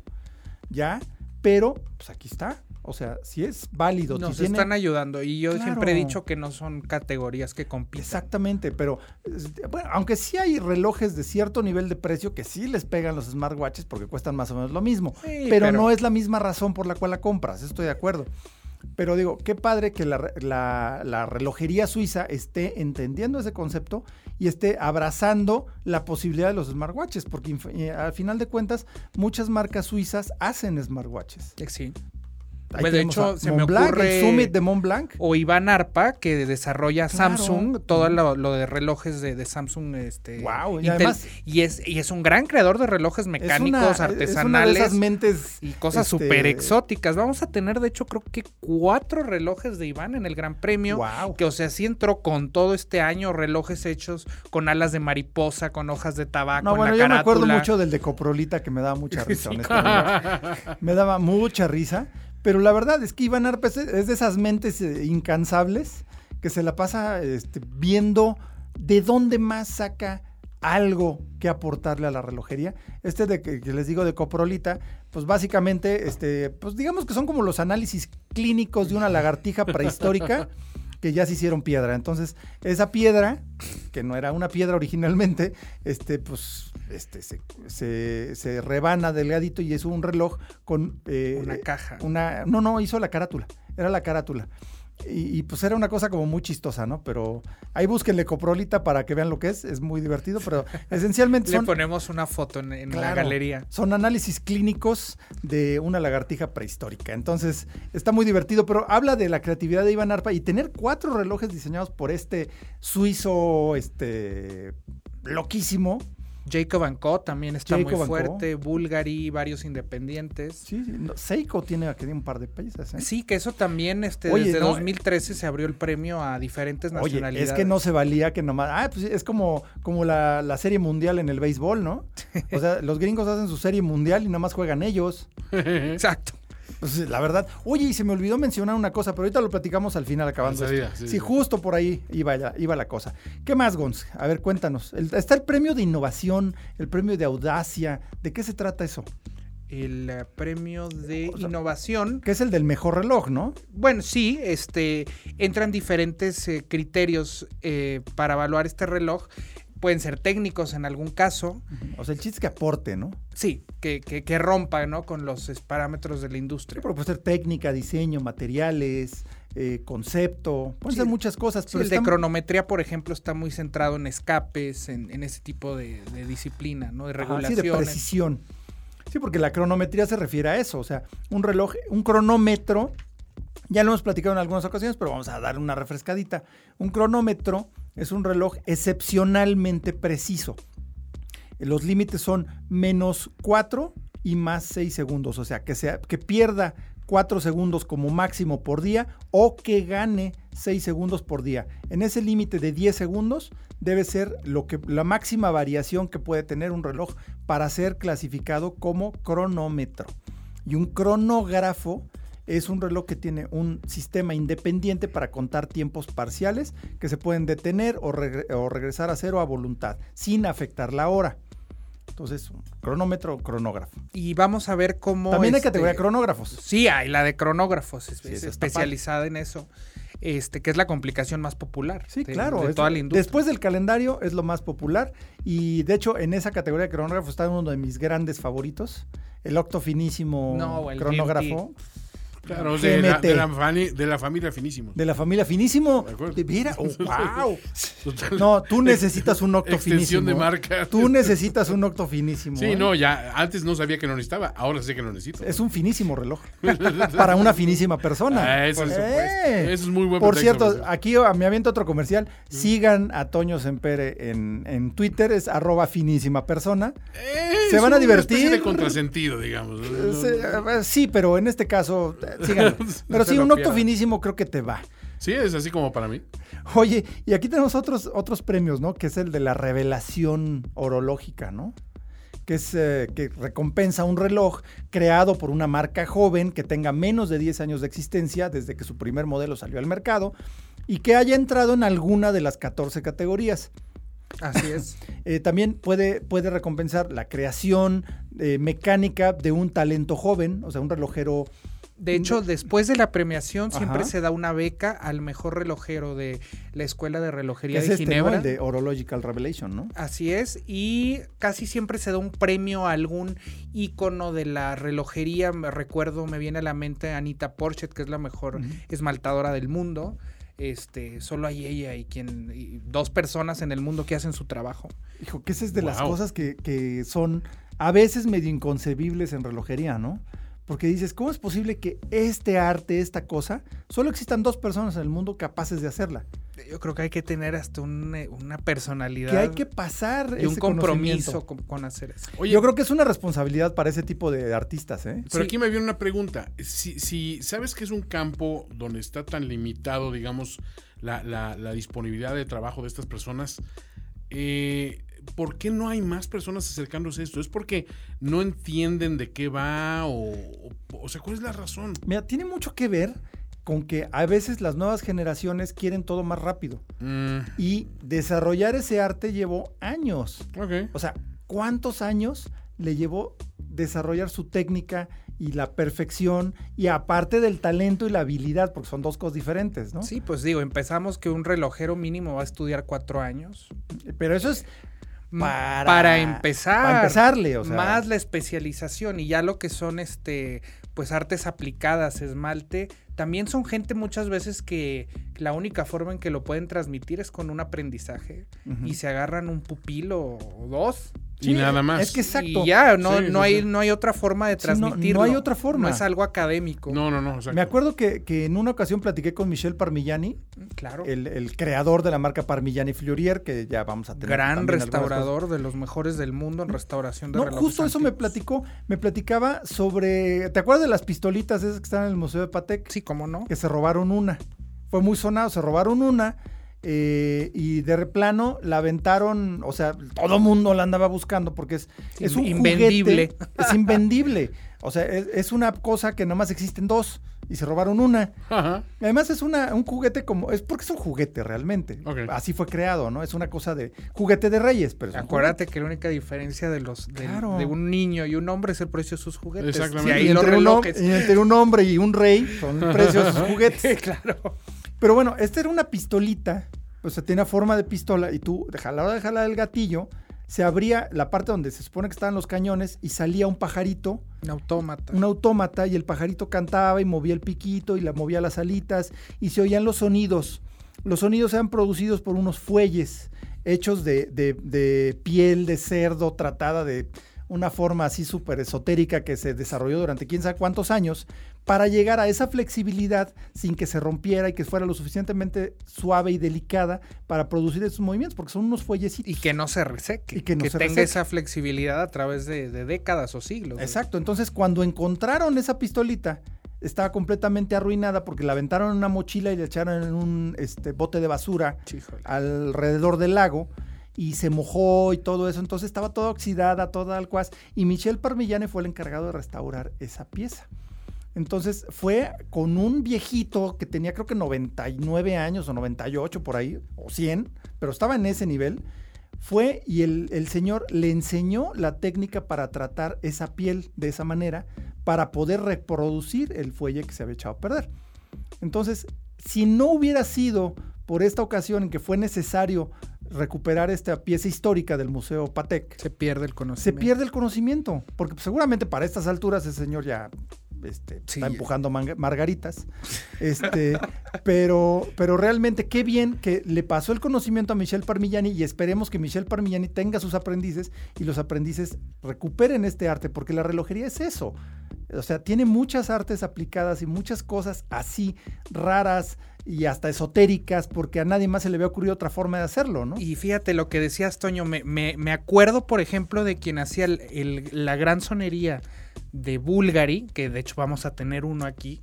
ya, pero pues aquí está. O sea, si es válido. Nos si tiene- están ayudando y yo siempre he dicho que no son categorías que compiten. Exactamente, pero bueno, aunque sí hay relojes de cierto nivel de precio que sí les pegan los smartwatches porque cuestan más o menos lo mismo, Sí, pero, pero- no es la misma razón por la cual la compras, estoy de acuerdo. Pero digo, qué padre que la, re- la- la relojería suiza esté entendiendo ese concepto y esté abrazando la posibilidad de los smartwatches, porque eh, al final de cuentas muchas marcas suizas hacen smartwatches. Sí. Pues, de hecho, se me ocurre- el Summit de Mont Blanc. O Iván Arpa, que desarrolla Claro. Samsung, todo lo, lo de relojes de, de Samsung. Este, y Intel, además- y es, y es un gran creador de relojes Es una- mecánicos, es una de artesanales. esas mentes y cosas este, súper exóticas. Vamos a tener, de hecho, creo que cuatro relojes de Iván en el Gran Premio. Guau. Que, o sea, sí entró con todo este año relojes hechos con alas de mariposa, con hojas de tabaco. No, en bueno, la yo me acuerdo mucho del de Coprolita que me daba mucha risa, honestamente. Me daba mucha risa. Pero la verdad es que Iván Arpa es, es de esas mentes eh, incansables que se la pasa este, viendo de dónde más saca algo que aportarle a la relojería. Este de que, que les digo de Coprolita, pues básicamente, este, pues digamos que son como los análisis clínicos de una lagartija prehistórica que ya se hicieron piedra. Entonces, esa piedra, que no era una piedra originalmente, este, pues, este, se, se, se rebana delgadito y es un reloj con... eh, Una caja. Una, no, no, hizo la carátula. Era la carátula. Y, y, pues era una cosa como muy chistosa, ¿no? Pero ahí búsquenle Coprolita para que vean lo que es. Es muy divertido, pero esencialmente Le son... ponemos una foto en, en la galería. Son análisis clínicos de una lagartija prehistórica. Entonces, está muy divertido, pero habla de la creatividad de Iván Arpa y tener cuatro relojes diseñados por este suizo, este, loquísimo. Jacob Co. también está Jacob muy Co. fuerte. Bulgari, varios independientes. Sí, sí, no, Seiko tiene aquí un par de piezas. ¿eh? Sí, que eso también, este, Oye, desde no, 2013 se abrió el premio a diferentes Oye, nacionalidades. es que no se valía que nomás. Ah, pues es como, como la, la serie mundial en el béisbol, ¿no? O sea, los gringos hacen su serie mundial y nada más juegan ellos. Exacto. Pues, la verdad. Oye, y se me olvidó mencionar una cosa, pero ahorita lo platicamos al final acabando. Esto. sí, sí, sí. justo por ahí iba, ya- iba la cosa. ¿Qué más, Gons? A ver, cuéntanos. El- está el premio de innovación, el premio de audacia. ¿De qué se trata eso? El eh, premio de O sea, innovación. Que es el del mejor reloj, ¿no? Bueno, sí, este, entran diferentes eh, criterios eh, para evaluar este reloj. Pueden ser técnicos en algún caso. O sea, el chiste es que aporte, ¿no? Sí, que, que, que rompa ¿no? con los parámetros de la industria. pero puede ser técnica, diseño, materiales, eh, concepto. Pueden Sí, ser muchas cosas. Sí, pero el de cronometría, por ejemplo, está muy centrado en escapes, en, en ese tipo de, de disciplina, ¿no? De Ajá, sí, de precisión. Sí, porque la cronometría se refiere a eso. O sea, un reloj, un cronómetro, ya lo hemos platicado en algunas ocasiones, pero vamos a dar una refrescadita. Un cronómetro es un reloj excepcionalmente preciso. Los límites son menos 4 y más 6 segundos. O sea, que, sea, que pierda 4 segundos como máximo por día o que gane 6 segundos por día. En ese límite de 10 segundos debe ser lo que, la máxima variación que puede tener un reloj para ser clasificado como cronómetro. Y un cronógrafo es un reloj que tiene un sistema independiente para contar tiempos parciales que se pueden detener o, regre- o regresar a cero a voluntad, sin afectar la hora. Entonces, un cronómetro cronógrafo. Y vamos a ver cómo. También hay este, categoría de cronógrafos. Sí, hay la de cronógrafos, es, Sí, es esa está especializada en eso. Este, que es la complicación más popular. Sí, de- claro. De es- toda la industria. Después del calendario es lo más popular y de hecho en esa categoría de cronógrafo está uno de mis grandes favoritos, el octofinísimo No, el cronógrafo Claro, de la, de, la fani- de la familia finísimo. de la familia finísimo. De veras, oh, wow. Total. No, tú necesitas un octo Extensión finísimo. de marca. Tú necesitas un octo finísimo. Sí, ¿eh? no, ya antes no sabía que lo necesitaba, ahora sé que lo necesito. Es un finísimo reloj. para una finísima persona. Ah, eso, es, Eh. eso es muy buen Por cierto, aquí me aviento otro comercial. Sigan a Toño Sempere en, en Twitter, es arroba finísima persona. Eh, se es van a divertir. especie de contrasentido, digamos. Sí, pero en este caso, síganlo. Pero sí, un octo finísimo creo que te va. Sí, es así como para mí. Oye, y aquí tenemos otros, otros premios, ¿no? Que es el de la revelación orológica, ¿no? Que es eh, que recompensa un reloj creado por una marca joven que tenga menos de 10 años de existencia desde que su primer modelo salió al mercado y que haya entrado en alguna de las 14 categorías. Así es. Eh, también puede, puede recompensar la creación eh, mecánica de un talento joven, o sea, un relojero De hecho, después de la premiación siempre se da una beca al mejor relojero de la Escuela de Relojería de este, Ginebra. El de Horological Revelation, ¿no? Así es, y casi siempre se da un premio a algún ícono de la relojería. Me recuerdo, me viene a la mente Anita Porchet, que es la mejor esmaltadora del mundo. Este, solo hay ella y quien dos personas en el mundo que hacen su trabajo. Hijo, que esa es de las cosas que, que son a veces medio inconcebibles en relojería, ¿no? Porque dices, ¿cómo es posible que este arte, esta cosa, solo existan dos personas en el mundo capaces de hacerla? Yo creo que hay que tener hasta eh, una personalidad. Que hay que pasar y un compromiso con, hacer eso. Oye, Yo creo que es una responsabilidad para ese tipo de artistas. ¿eh? Pero aquí me viene una pregunta. Si, si, sabes que es un campo donde está tan limitado, digamos, la, la disponibilidad de trabajo de estas personas, eh, ¿por qué no hay más personas acercándose a esto? ¿Es porque no entienden de qué va o, o, sea, cuál es la razón? Mira, tiene mucho que ver con que a veces las nuevas generaciones quieren todo más rápido. Mm. Y desarrollar ese arte llevó años. O sea, ¿cuántos años le llevó desarrollar su técnica y la perfección y aparte del talento y la habilidad, porque son dos cosas diferentes, ¿no? Sí, pues digo, empezamos que un relojero mínimo va a estudiar cuatro años. Pero eso es para, empezar. Para empezarle, o sea. Más la especialización y ya lo que son este pues artes aplicadas, esmalte, también son gente muchas veces que la única forma en que lo pueden transmitir es con un aprendizaje y se agarran un pupilo o dos y nada más. Es que exacto. Y ya, no, no, hay, no hay otra forma de transmitirlo. no, hay otra forma. No es algo académico. No, no, no. Me acuerdo que, en una ocasión platiqué con Michel Parmigiani, claro. el, creador de la marca Parmigiani Fleurier, que ya vamos a tener. Gran restaurador de los mejores del mundo en restauración de No, justo eso me platicó. Me platicaba sobre. ¿Te acuerdas de las pistolitas esas que están en el Museo de Patek? Sí, cómo no. Que se robaron una. Fue muy sonado, se robaron una eh, y de replano la aventaron, o sea, todo mundo la andaba buscando porque es, es un invendible. es invendible. O sea, es, una cosa que nomás existen dos y se robaron una. Además es una, un juguete como, es porque es un juguete realmente. Así fue creado, ¿no? Es una cosa de juguete de reyes. Pero Acuérdate que la única diferencia de los de, un niño y un hombre es el precio de sus juguetes. Exactamente. y, entre un, y entre un hombre y un rey son precios de sus juguetes. claro. Pero bueno, esta era una pistolita, o sea, tiene forma de pistola y tú, a la hora de jalar el gatillo, se abría la parte donde se supone que estaban los cañones y salía un pajarito. Un autómata. Un autómata y el pajarito cantaba y movía el piquito y la movía las alitas y se oían los sonidos. Los sonidos eran producidos por unos fuelles hechos de, de piel de cerdo tratada de una forma así súper esotérica que se desarrolló durante quién sabe cuántos años para llegar a esa flexibilidad sin que se rompiera y que fuera lo suficientemente suave y delicada para producir esos movimientos, porque son unos fuellecitos. Y que no se reseque. Y que, no tenga esa flexibilidad a través de, décadas o siglos. Exacto. Entonces, cuando encontraron esa pistolita, estaba completamente arruinada porque la aventaron en una mochila y la echaron en un este, bote de basura alrededor del lago y se mojó y todo eso, entonces estaba toda oxidada, toda alcuaz, y Michel Parmigiani fue el encargado de restaurar esa pieza. Entonces fue con un viejito que tenía creo que 99 años o 98 por ahí, o 100, pero estaba en ese nivel. Fue y el, el, señor le enseñó la técnica para tratar esa piel de esa manera para poder reproducir el fuelle que se había echado a perder. Entonces, si no hubiera sido por esta ocasión en que fue necesario recuperar esta pieza histórica del Museo Patek. Se pierde el conocimiento. Se pierde el conocimiento, porque seguramente para estas alturas ese señor ya este, está empujando margaritas. Este, pero, pero realmente qué bien que le pasó el conocimiento a Michel Parmigiani y esperemos que Michel Parmigiani tenga sus aprendices y los aprendices recuperen este arte, porque la relojería es eso. O sea, tiene muchas artes aplicadas y muchas cosas así raras, y hasta esotéricas, porque a nadie más se le había ocurrido otra forma de hacerlo, ¿no? Y fíjate lo que decías, Toño, me, me, acuerdo, por ejemplo, de quien hacía la gran sonería de Bulgari, que de hecho vamos a tener uno aquí,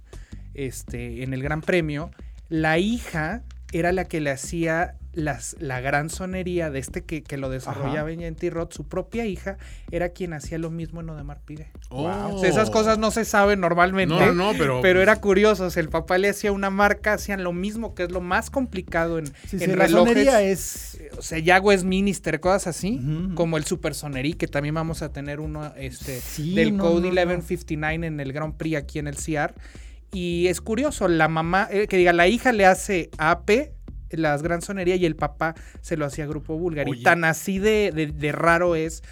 este, en el Gran Premio. La hija era la que le hacía las, la gran sonería de este que, que lo desarrollaba en Roth, su propia hija, era quien hacía lo mismo en Odemar Pide. Oh. esas cosas no se saben normalmente. No, no, pero. Pero era curioso. O sea, el papá le hacía una marca, hacían lo mismo, que es lo más complicado en, Sí, sí, en la relojes. sonería es... O sea, ya Westminster, cosas así, como el Super Sonerí, que también vamos a tener uno este, Sí, del no, Code no, no. 1159 en el Grand Prix aquí en el CR. Y es curioso, la mamá, eh, que diga, la hija le hace AP, las Gran Sonería, y el papá se lo hacía Grupo Búlgaro. Y Oye. tan así de, de- de raro es,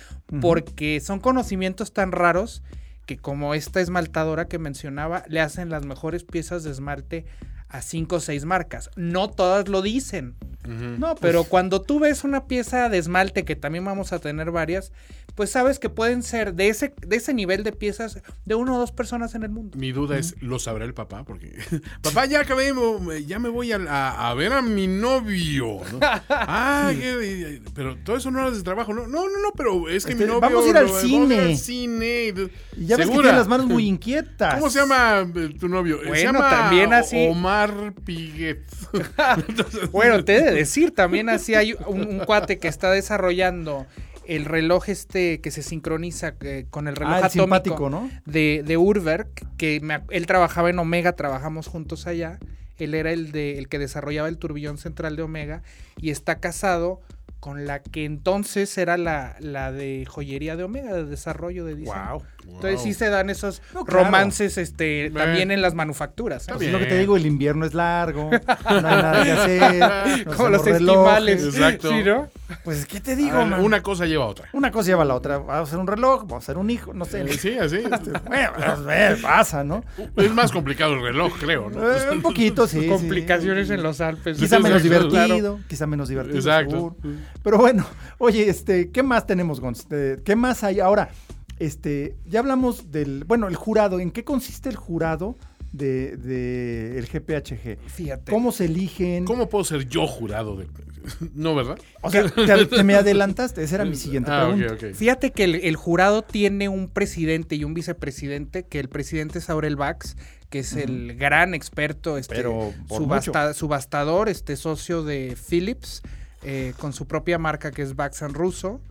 porque son conocimientos tan raros que como esta esmaltadora que mencionaba, le hacen las mejores piezas de esmalte a cinco o seis marcas. No todas lo dicen. No, Pero cuando tú ves una pieza de esmalte, que también vamos a tener varias, pues sabes que pueden ser de ese, de ese nivel de piezas de una o dos personas en el mundo. Mi duda es, ¿lo sabrá el papá? Porque, papá, ya acabé, ya me voy a, a- a ver a mi novio. ¿no? Ah, que- pero todo eso no era de trabajo. No, no, no, no, pero es que Este, mi novio... vamos a ir al lo- cine. al cine. y ya ves que ¿Segura? tiene las manos muy inquietas. ¿Cómo se llama eh, tu novio? se Bueno, llama también así- Omar Piguet. Entonces, Bueno, te he de decir, también así hay un, un cuate que está desarrollando el reloj este que se sincroniza eh, con el reloj Ah, el atómico ¿no? de, de Urwerk, que me él trabajaba en Omega, trabajamos juntos allá. Él era el, de, el que desarrollaba el turbillón central de Omega y está casado con la que entonces era la, la de joyería de Omega, de desarrollo de diseño. Wow. Entonces sí se dan esos No, claro. romances este, también en las manufacturas. ¿eh? Pues es lo que te digo, el invierno es largo, no hay nada que hacer. Como los relojes. esquimales. Exacto. Sí, ¿no? Pues, ¿qué te digo, Ah, man? una cosa lleva a otra. Una cosa lleva a la otra. Vamos a hacer un reloj, vamos a hacer un hijo, no sé. Eh, Sí, así. Bueno, pues, pasa, ¿no? Es más complicado el reloj, creo, ¿no? Eh, un poquito, sí. sí. Complicaciones en los Alpes. Quizá menos Exacto, divertido, quizá menos divertido. Exacto. seguro. Pero bueno, oye, este, ¿qué más tenemos, Gonz? ¿Qué más hay ahora? Este, ya hablamos del, bueno, el jurado. ¿En qué consiste el jurado de, de el GPHG? Fíjate. ¿Cómo se eligen? ¿Cómo puedo ser yo jurado de.? No, ¿verdad? O sea, te, te me adelantaste. Esa era mi siguiente Ah, pregunta. Fíjate que el, el jurado tiene un presidente y un vicepresidente, que el presidente es Aurel Bax, que es el gran experto, este, Pero por subasta- subastador, este socio de Philips, eh, con su propia marca que es Bax and Russo.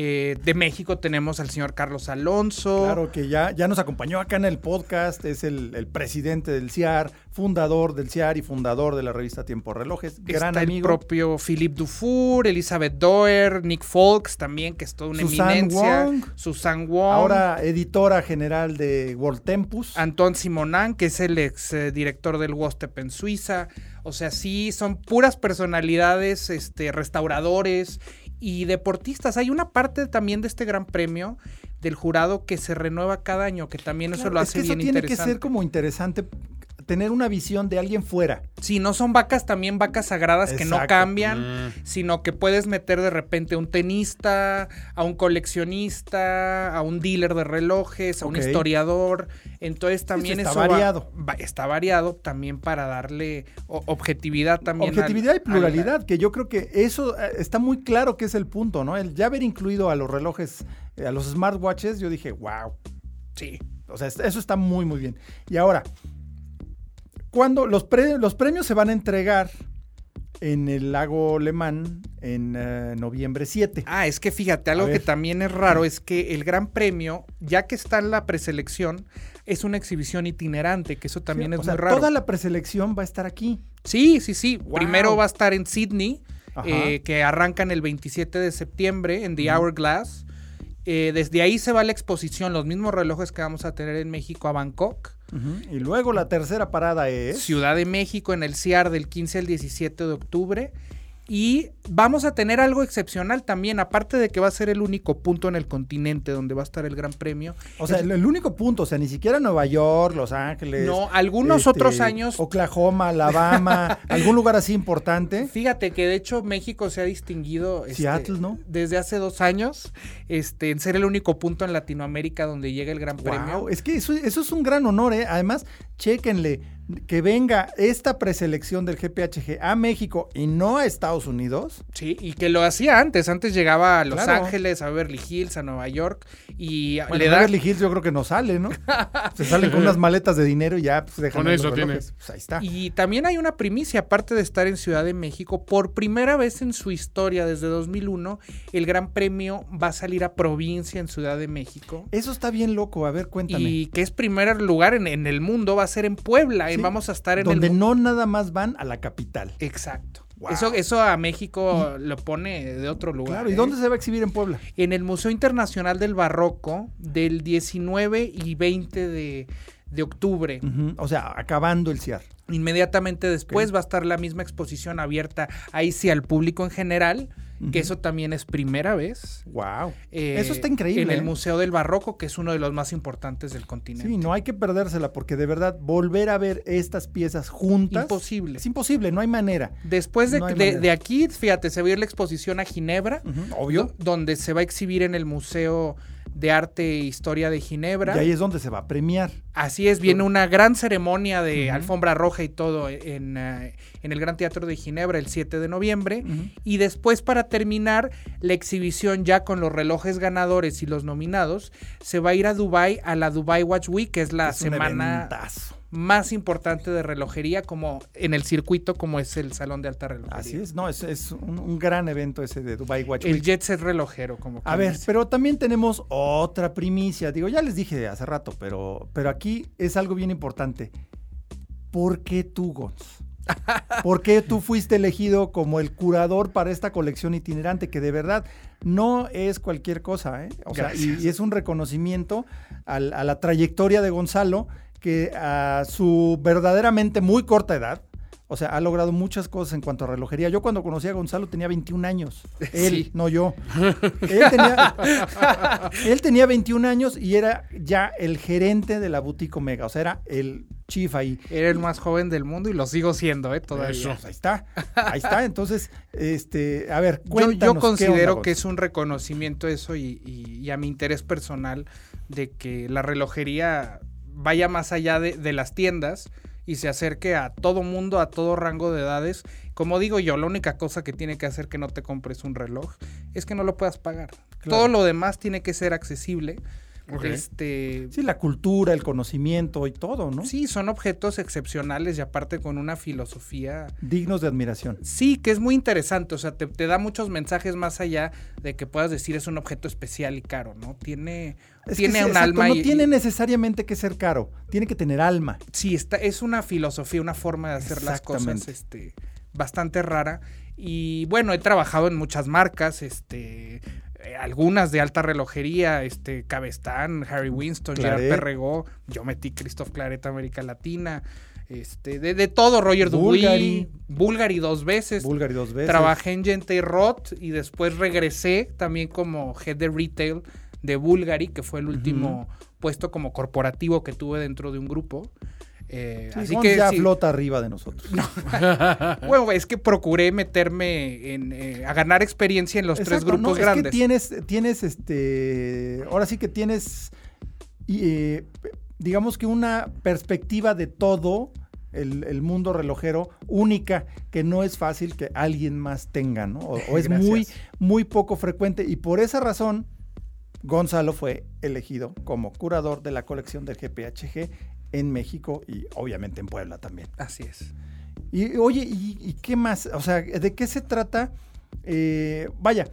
Eh, de México tenemos al señor Carlos Alonso. Claro que ya, ya nos acompañó acá en el podcast, es el, el presidente del CIAR, fundador del CIAR y fundador de la revista Tiempo Relojes, gran Está el propio Philippe Dufour, Elizabeth Doer, Nick Folks también, que es toda una Susan eminencia. Wong. Susan Wong. Ahora editora general de World Tempus. Anton Simonán, que es el ex eh, director del WOSTEP en Suiza. O sea, sí, son puras personalidades, este, restauradores y deportistas. Hay una parte también de este gran premio del jurado que se renueva cada año, que también eso lo es hace que eso bien tiene interesante. que ser como interesante tener una visión de alguien fuera. Sí, no son vacas también vacas sagradas que no cambian, Mm. sino que puedes meter de repente a un tenista, a un coleccionista, a un dealer de relojes, a un historiador. Entonces también está eso va- variado. va- está variado también para darle objetividad también. al- Objetividad y al- pluralidad, que yo creo que eso eh, está muy claro que es el punto, ¿no? El ya haber incluido a los relojes, eh, a los smartwatches, yo dije, wow. sí. O sea, es- eso está muy, muy bien. Y ahora, cuando los, pre- los premios se van a entregar en el lago Le Mans en eh, noviembre 7. Ah, es que fíjate, algo que también es raro es que el Gran Premio, ya que está en la preselección, es una exhibición itinerante, que eso también Sí, es o sea, muy raro. Toda la preselección va a estar aquí. Sí, sí, sí. Wow. Primero va a estar en Sydney, eh, que arrancan el 27 de septiembre en The Hourglass. Eh, desde ahí se va la exposición, los mismos relojes que vamos a tener en México a Bangkok. Y luego la tercera parada es. Ciudad de México en el CIAR del 15 al 17 de octubre. Y vamos a tener algo excepcional también, aparte de que va a ser el único punto en el continente donde va a estar el Gran Premio. O sea, el, el único punto, o sea, ni siquiera Nueva York, Los Ángeles. No, algunos este, otros años Oklahoma, Alabama, algún lugar así importante. Fíjate que de hecho México se ha distinguido este, Seattle, ¿no? desde hace dos años este, en ser el único punto en Latinoamérica donde llega el Gran Premio. Wow, es que eso, eso es un gran honor, ¿eh? Además, chéquenle, que venga esta preselección del GPHG a México y no a Estados Unidos. Sí, y que lo hacía antes. Antes llegaba a Los Ángeles, a Beverly Hills, a Nueva York y bueno, le da... Beverly Hills yo creo que no sale, ¿no? Se salen con unas maletas de dinero y ya pues, dejan con eso tienes. Pues ahí está. Y también hay una primicia, aparte de estar en Ciudad de México, por primera vez en su historia desde 2001, el Gran Premio va a salir a provincia en Ciudad de México. Eso está bien loco, a ver, cuéntame. Y que es primer lugar en, el mundo, va a ser en Puebla, vamos a estar en Donde no nada más van a la capital. Exacto. Eso, eso a México lo pone de otro lugar. Claro, ¿y dónde ¿eh? se va a exhibir en Puebla? En el Museo Internacional del Barroco del 19 y 20 de, octubre. O sea, acabando el CIAR. Inmediatamente después va a estar la misma exposición abierta ahí sí al público en general que eso también es primera vez. Wow. Eh, eso está increíble. En el ¿eh? Museo del Barroco, que es uno de los más importantes del continente. Sí, no hay que perdérsela porque de verdad volver a ver estas piezas juntas. Imposible. Es imposible, no hay manera. Después de, de, aquí, fíjate, se va a ir la exposición a Ginebra. obvio. donde se va a exhibir en el Museo de Arte e Historia de Ginebra. Y ahí es donde se va a premiar. Así es, viene una gran ceremonia de alfombra roja y todo en, eh, en, el Gran Teatro de Ginebra el 7 de noviembre. Y después, para terminar, la exhibición ya con los relojes ganadores y los nominados, se va a ir a Dubai a la Dubai Watch Week, que es la semana más importante de relojería como en el circuito como es el Salón de Alta Relojería. Así es, no, es, un, gran evento ese de Dubai Watch El Jet Set relojero, como A ver, pero también tenemos otra primicia. Digo, ya les dije hace rato, pero, pero aquí es algo bien importante. ¿Por qué tú, Gons? ¿Por qué tú fuiste elegido como el curador para esta colección itinerante? Que de verdad no es cualquier cosa, ¿eh? O sea, y, es un reconocimiento a la trayectoria de Gonzalo que a su verdaderamente muy corta edad, o sea, ha logrado muchas cosas en cuanto a relojería. Yo cuando conocí a Gonzalo tenía 21 años. Él, no yo. Él tenía, él tenía 21 años y era ya el gerente de la boutique Omega. O sea, era el chief ahí. Era el más joven del mundo y lo sigo siendo, ¿eh? Todavía. ahí está. Ahí está. Entonces, este, a ver, cuéntanos. Yo, considero que es un reconocimiento eso y, y a mi interés personal de que la relojería vaya más allá de, las tiendas y se acerque a todo mundo, a todo rango de edades. Como digo yo, la única cosa que tiene que hacer que no te compres un reloj es que no lo puedas pagar. Todo lo demás tiene que ser accesible este, sí, la cultura, el conocimiento y todo, ¿no? Sí, son objetos excepcionales y aparte con una filosofía... Dignos de admiración. Sí, que es muy interesante, o sea, te, da muchos mensajes más allá de que puedas decir es un objeto especial y caro, ¿no? Tiene, tiene un alma. No tiene necesariamente que ser caro, tiene que tener alma. Sí, está, es una filosofía, una forma de hacer las cosas este, bastante rara. Y bueno, he trabajado en muchas marcas, este, eh, algunas de alta relojería, este, Cabestán, Harry Winston, Gerard Perregó, yo metí Christoph Claret América Latina, este, de, todo, Roger Bulgari, Bulgari dos veces. Bulgari dos veces. Trabajé en Gente Roth y después regresé también como head de retail de Bulgari, que fue el último puesto como corporativo que tuve dentro de un grupo. Eh, así que ya flota arriba de nosotros. bueno, es que procuré meterme en, eh, a ganar experiencia en los tres grupos grandes. Es que tienes, tienes este, ahora sí que tienes, eh, digamos que una perspectiva de todo el, mundo relojero única que no es fácil que alguien más tenga, ¿no? O, es muy, muy poco frecuente y por esa razón Gonzalo fue elegido como curador de la colección del GPHG en México y obviamente en Puebla también. Así es. Y oye, ¿y, qué más? O sea, ¿de qué se trata? Eh, vaya,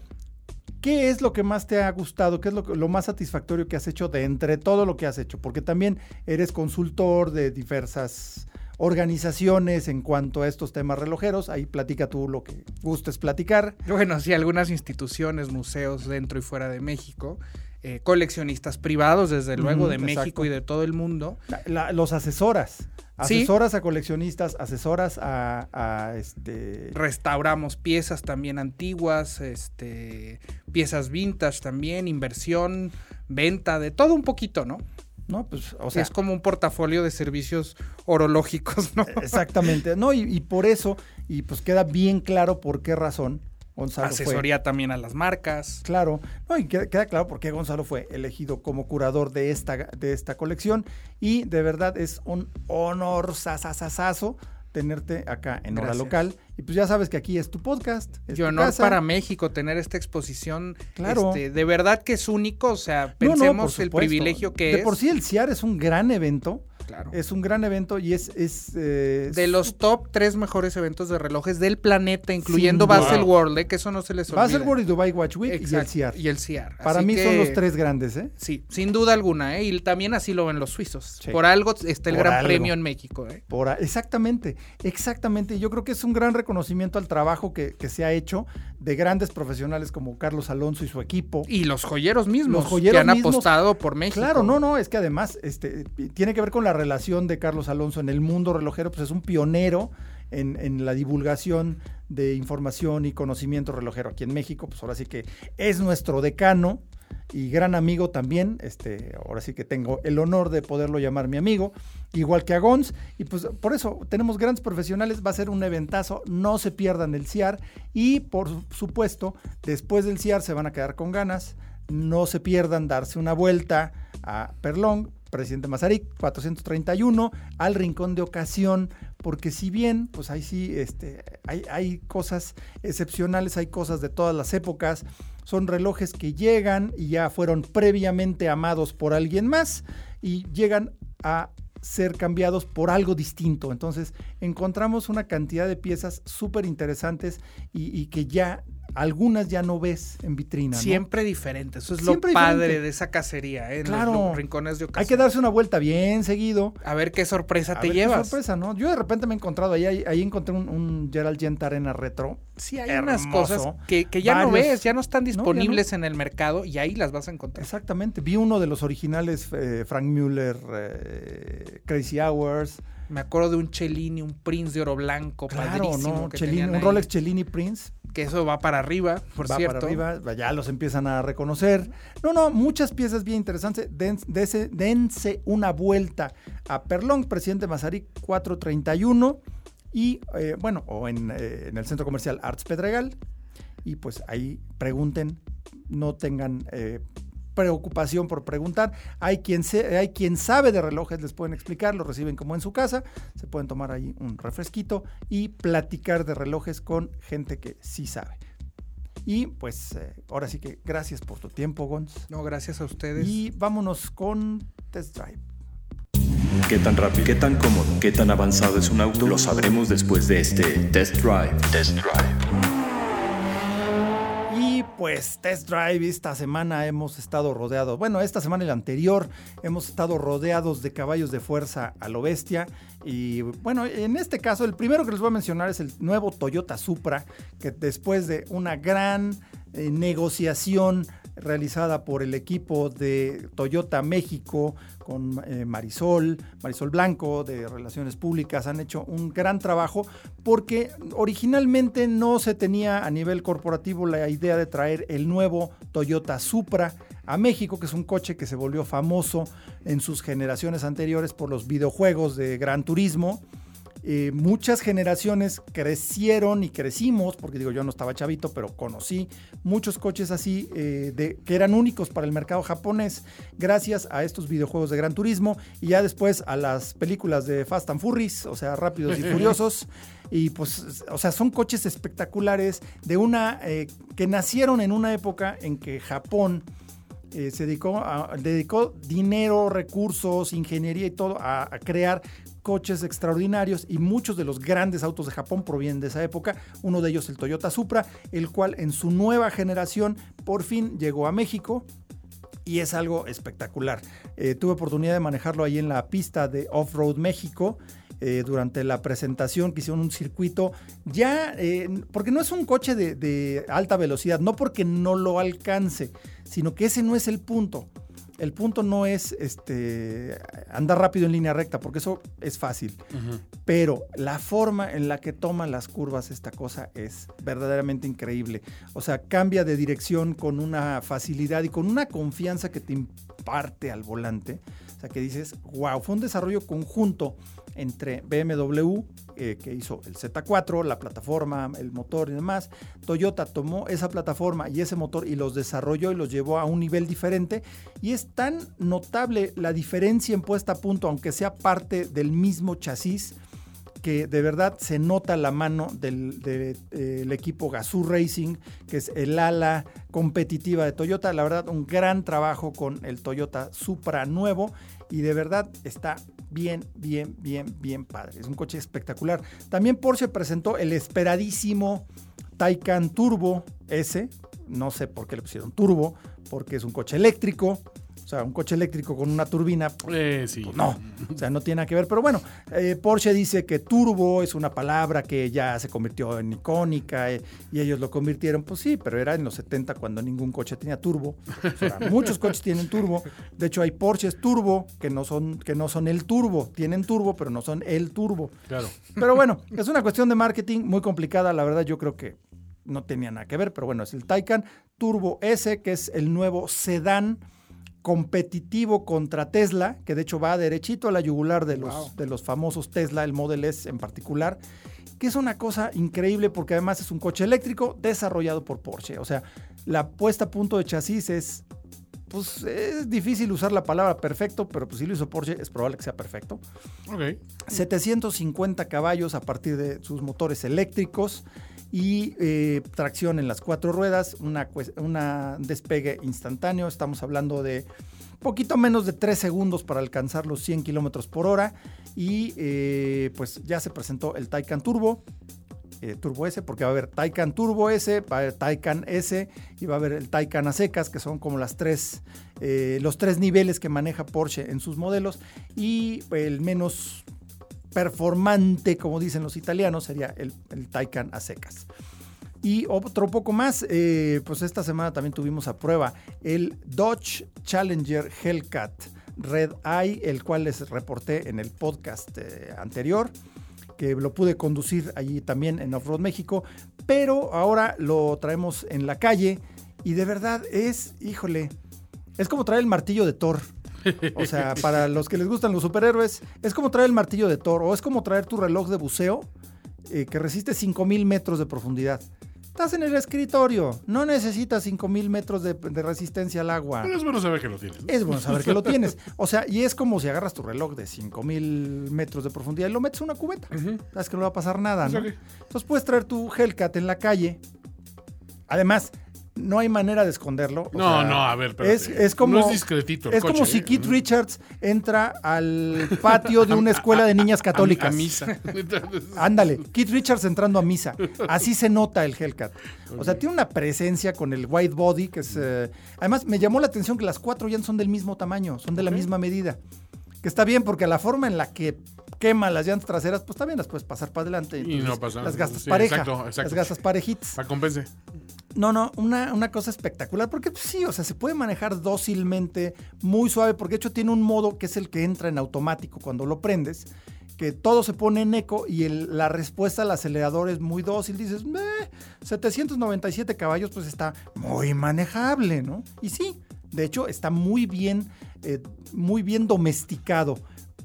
¿qué es lo que más te ha gustado? ¿Qué es lo, lo, más satisfactorio que has hecho de entre todo lo que has hecho? Porque también eres consultor de diversas organizaciones en cuanto a estos temas relojeros. Ahí platica tú lo que gustes platicar. Bueno, sí, algunas instituciones, museos dentro y fuera de México. Eh, coleccionistas privados, desde luego, de México y de todo el mundo. los asesoras. Asesoras a coleccionistas, asesoras a, este. Restauramos piezas también antiguas, este, piezas vintage también, inversión, venta, de todo un poquito, ¿no? No, pues, o sea. Es como un portafolio de servicios orológicos, ¿no? Exactamente. No, y, y por eso, y pues queda bien claro por qué razón Gonzalo Asesoría también a las marcas. Claro, no, y queda, claro por qué Gonzalo fue elegido como curador de esta, de esta colección y de verdad es un honor sasasasazo tenerte acá en Hora Local. Y pues ya sabes que aquí es tu podcast. y honor para México tener esta exposición. Claro. Este, de verdad que es único. O sea, pensemos el privilegio que es. De por sí el CIAR es un gran evento. Es un gran evento y es... es eh, de los top tres mejores eventos de relojes del planeta, incluyendo Basel World, ¿eh? que eso no se les olvida. Basel World y Dubai Watch Week y el CIAR. Y el CIAR. Para mí son los tres grandes, ¿eh? Sí, sin duda alguna, ¿eh? Y también así lo ven los suizos. Por algo está el Gran Premio en México, ¿eh? Por exactamente, exactamente. Yo creo que es un gran reconocimiento al trabajo que, que, se ha hecho de grandes profesionales como Carlos Alonso y su equipo. Y los joyeros mismos, los joyeros que han apostado por México. Claro, no, no, es que además este, tiene que ver con la relación de Carlos Alonso en el mundo relojero, pues es un pionero en, la divulgación de información y conocimiento relojero aquí en México, pues ahora sí que es nuestro decano y gran amigo también, este, ahora sí que tengo el honor de poderlo llamar mi amigo, igual que a Gons, y pues por eso tenemos grandes profesionales, va a ser un eventazo, no se pierdan el CIAR y por supuesto, después del CIAR se van a quedar con ganas, no se pierdan darse una vuelta a Perlong, presidente Mazarik, 431, al rincón de ocasión, porque si bien, pues ahí sí, este, hay, hay cosas excepcionales, hay cosas de todas las épocas, son relojes que llegan y ya fueron previamente amados por alguien más y llegan a ser cambiados por algo distinto. Entonces encontramos una cantidad de piezas súper interesantes y, y, que ya algunas ya no ves en vitrina. Siempre diferente, eso es lo padre de esa cacería, ¿eh? claro. los rincones de ocasión. Hay que darse una vuelta bien seguido. A ver qué sorpresa te llevas. Qué sorpresa, ¿no? Yo de repente me he encontrado ahí, ahí, encontré un, Gerald Gent Arena retro. Sí, hay unas cosas que, ya no ves, ya no están disponibles en el mercado y ahí las vas a encontrar. Exactamente, vi uno de los originales eh, Frank Mueller eh, Crazy Hours. Me acuerdo de un Cellini, un Prince de oro blanco, claro, ¿no? un Rolex Cellini Prince que eso va para arriba, por va cierto. para arriba, ya los empiezan a reconocer. No, no, muchas piezas bien interesantes. dense, dense una vuelta a Perlong, presidente Mazarí 431 y eh, bueno, o en, eh, en, el centro comercial Arts Pedregal. Y pues ahí pregunten, no tengan eh, preocupación por preguntar. Hay quien, hay quien sabe de relojes, les pueden explicar, lo reciben como en su casa, se pueden tomar ahí un refresquito y platicar de relojes con gente que sí sabe. Y pues eh, ahora sí que gracias por tu tiempo, Gons. No, gracias a ustedes. Y vámonos con Test Drive. ¿Qué tan rápido, qué tan cómodo, qué tan avanzado es un auto? Lo sabremos después de este Test Drive. Test Drive pues Test Drive esta semana hemos estado rodeados, bueno, esta semana y la anterior hemos estado rodeados de caballos de fuerza a lo bestia. Y bueno, en este caso el primero que les voy a mencionar es el nuevo Toyota Supra, que después de una gran eh, negociación realizada por el equipo de Toyota México con eh, Marisol, Marisol Blanco de Relaciones Públicas, han hecho un gran trabajo porque originalmente no se tenía a nivel corporativo la idea de traer el nuevo Toyota Supra a México, que es un coche que se volvió famoso en sus generaciones anteriores por los videojuegos de Gran Turismo eh, muchas generaciones crecieron y crecimos, porque digo, yo no estaba chavito, pero conocí muchos coches así eh, de, que eran únicos para el mercado japonés, gracias a estos videojuegos de Gran Turismo y ya después a las películas de Fast and Furious, o sea, Rápidos y Furiosos. Y pues, o sea, son coches espectaculares de una eh, que nacieron en una época en que Japón se dedicó, dedicó dinero, recursos, ingeniería y todo a, a crear coches extraordinarios y muchos de los grandes autos de Japón provienen de esa época. Uno de ellos el Toyota Supra, el cual en su nueva generación por fin llegó a México y es algo espectacular. Eh, tuve oportunidad de manejarlo ahí en la pista de Off-Road México. Eh, durante la presentación que hicieron un circuito ya, eh, porque no es un coche de, de alta velocidad, no porque no lo alcance, sino que ese no es el punto el punto no es este, andar rápido en línea recta, porque eso es fácil. Pero la forma en la que toman las curvas esta cosa es verdaderamente increíble. O sea, cambia de dirección con una facilidad y con una confianza que te imparte al volante. O sea, que dices, wow, fue un desarrollo conjunto entre BMW, eh, que hizo el Z4, la plataforma, el motor y demás. Toyota tomó esa plataforma y ese motor y los desarrolló y los llevó a un nivel diferente. Y es tan notable la diferencia en puesta a punto, aunque sea parte del mismo chasis, que de verdad se nota la mano del, equipo Gazoo Racing, que es el ala competitiva de Toyota. La verdad, un gran trabajo con el Toyota Supra nuevo y de verdad está bien, bien, bien, bien padre. Es un coche espectacular. También Porsche presentó el esperadísimo Taycan Turbo S. No sé por qué le pusieron turbo, porque es un coche eléctrico. O sea, un coche eléctrico con una turbina. Eh, sí. Pues no, o sea, no tiene nada que ver. Pero bueno, eh, Porsche dice que turbo es una palabra que ya se convirtió en icónica eh, y ellos lo convirtieron. Pues sí, pero era en los 70 cuando ningún coche tenía turbo. O sea, muchos coches tienen turbo. De hecho, hay Porsches turbo que no son, que no son el turbo. Tienen turbo, pero no son el turbo. Claro. Pero bueno, es una cuestión de marketing muy complicada. La verdad, yo creo que no tenía nada que ver, pero bueno, es el Taycan Turbo S, que es el nuevo sedán competitivo contra Tesla, que de hecho va derechito a la yugular de los, de los famosos Tesla, el Model S en particular, que es una cosa increíble porque además es un coche eléctrico desarrollado por Porsche. O sea, la puesta a punto de chasis es, pues es difícil usar la palabra perfecto, pero pues si lo hizo Porsche es probable que sea perfecto. Ok. 750 caballos a partir de sus motores eléctricos y eh, tracción en las cuatro ruedas, una, una despegue instantáneo, estamos hablando de poquito menos de 3 segundos para alcanzar los 100 kilómetros por hora y eh, pues ya se presentó el Taycan Turbo, eh, Turbo S, porque va a haber Taycan Turbo S, va a haber Taycan S y va a haber el Taycan a secas, que son como las tres, los tres niveles que maneja Porsche en sus modelos y el menos performante, como dicen los italianos, sería el, Taycan a secas. Y otro poco más, eh, pues esta semana también tuvimos a prueba el Dodge Challenger Hellcat Red Eye, el cual les reporté en el podcast eh, anterior, que lo pude conducir allí también en Offroad México, pero ahora lo traemos en la calle y de verdad es, híjole, es como traer el martillo de Thor. O sea, para los que les gustan los superhéroes, es como traer el martillo de Thor o es como traer tu reloj de buceo eh, que resiste 5000 metros de profundidad. Estás en el escritorio, no necesitas 5000 metros de, resistencia al agua. Pero es bueno saber que lo tienes. Es bueno saber que lo tienes. O sea, y es como si agarras tu reloj de 5000 metros de profundidad y lo metes en una cubeta. Sabes que no va a pasar nada, ¿no? Entonces puedes traer tu Hellcat en la calle. Además, no hay manera de esconderlo. no, no, a ver, pero es, como, no es discretito. es como si ¿eh? Keith Richards entra al patio de una escuela de niñas católicas. A, misa. Ándale, Keith Richards entrando a misa. Así se nota el Hellcat. O sea, tiene una presencia con el white body que es. Eh, además, me llamó la atención que las cuatro llantas son del mismo tamaño, son de la misma medida. Que está bien, porque la forma en la que quema las llantas traseras, pues también las puedes pasar para adelante. Y, no pasa Las gastas pareja. Exacto, exacto. Las gastas parejitas. Para compense. No, no, una, cosa espectacular, porque pues, sí, o sea, se puede manejar dócilmente, muy suave, porque de hecho tiene un modo que es el que entra en automático cuando lo prendes, que todo se pone en eco y la respuesta al acelerador es muy dócil. Dices, 797 caballos, pues está muy manejable, ¿no? Y sí, de hecho está muy bien, eh, muy bien domesticado,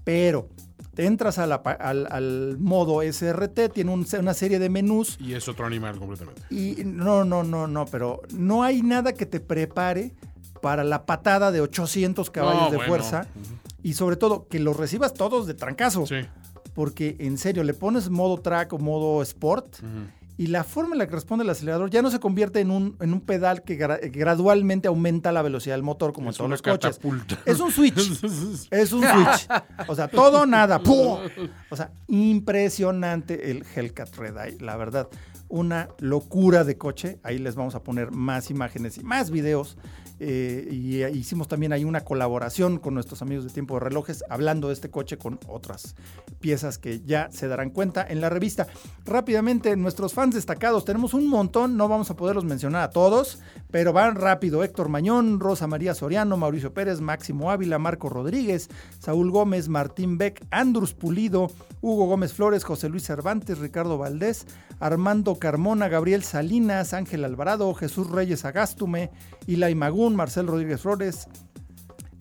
pero entras al, modo SRT, tiene una serie de menús. Y es otro animal completamente. Y no, no, no, no, pero no hay nada que te prepare para la patada de 800 caballos de fuerza. Y sobre todo, que los recibas todos de trancazo. Sí. Porque en serio, le pones modo track o modo sport y la forma en la que responde el acelerador ya no se convierte en un, en un pedal que gradualmente aumenta la velocidad del motor como en todos los coches. Es un switch. es un switch. O sea, todo nada. O sea, impresionante el Hellcat Red Eye, la verdad. Una locura de coche. Ahí les vamos a poner más imágenes y más videos eh, y eh, hicimos también ahí una colaboración con nuestros amigos de Tiempo de Relojes hablando de este coche con otras piezas que ya se darán cuenta en la revista. Rápidamente, nuestros fans destacados, tenemos un montón, no vamos a poderlos mencionar a todos, pero van rápido. Héctor Mañón, Rosa María Soriano, Mauricio Pérez, Máximo Ávila, Marco Rodríguez, Saúl Gómez, Martín Beck, Andrus Pulido, Hugo Gómez Flores, José Luis Cervantes, Ricardo Valdés, Armando Carmona, Gabriel Salinas, Ángel Alvarado, Jesús Reyes Agástume, Ilay Magún, Marcel Rodríguez Flores,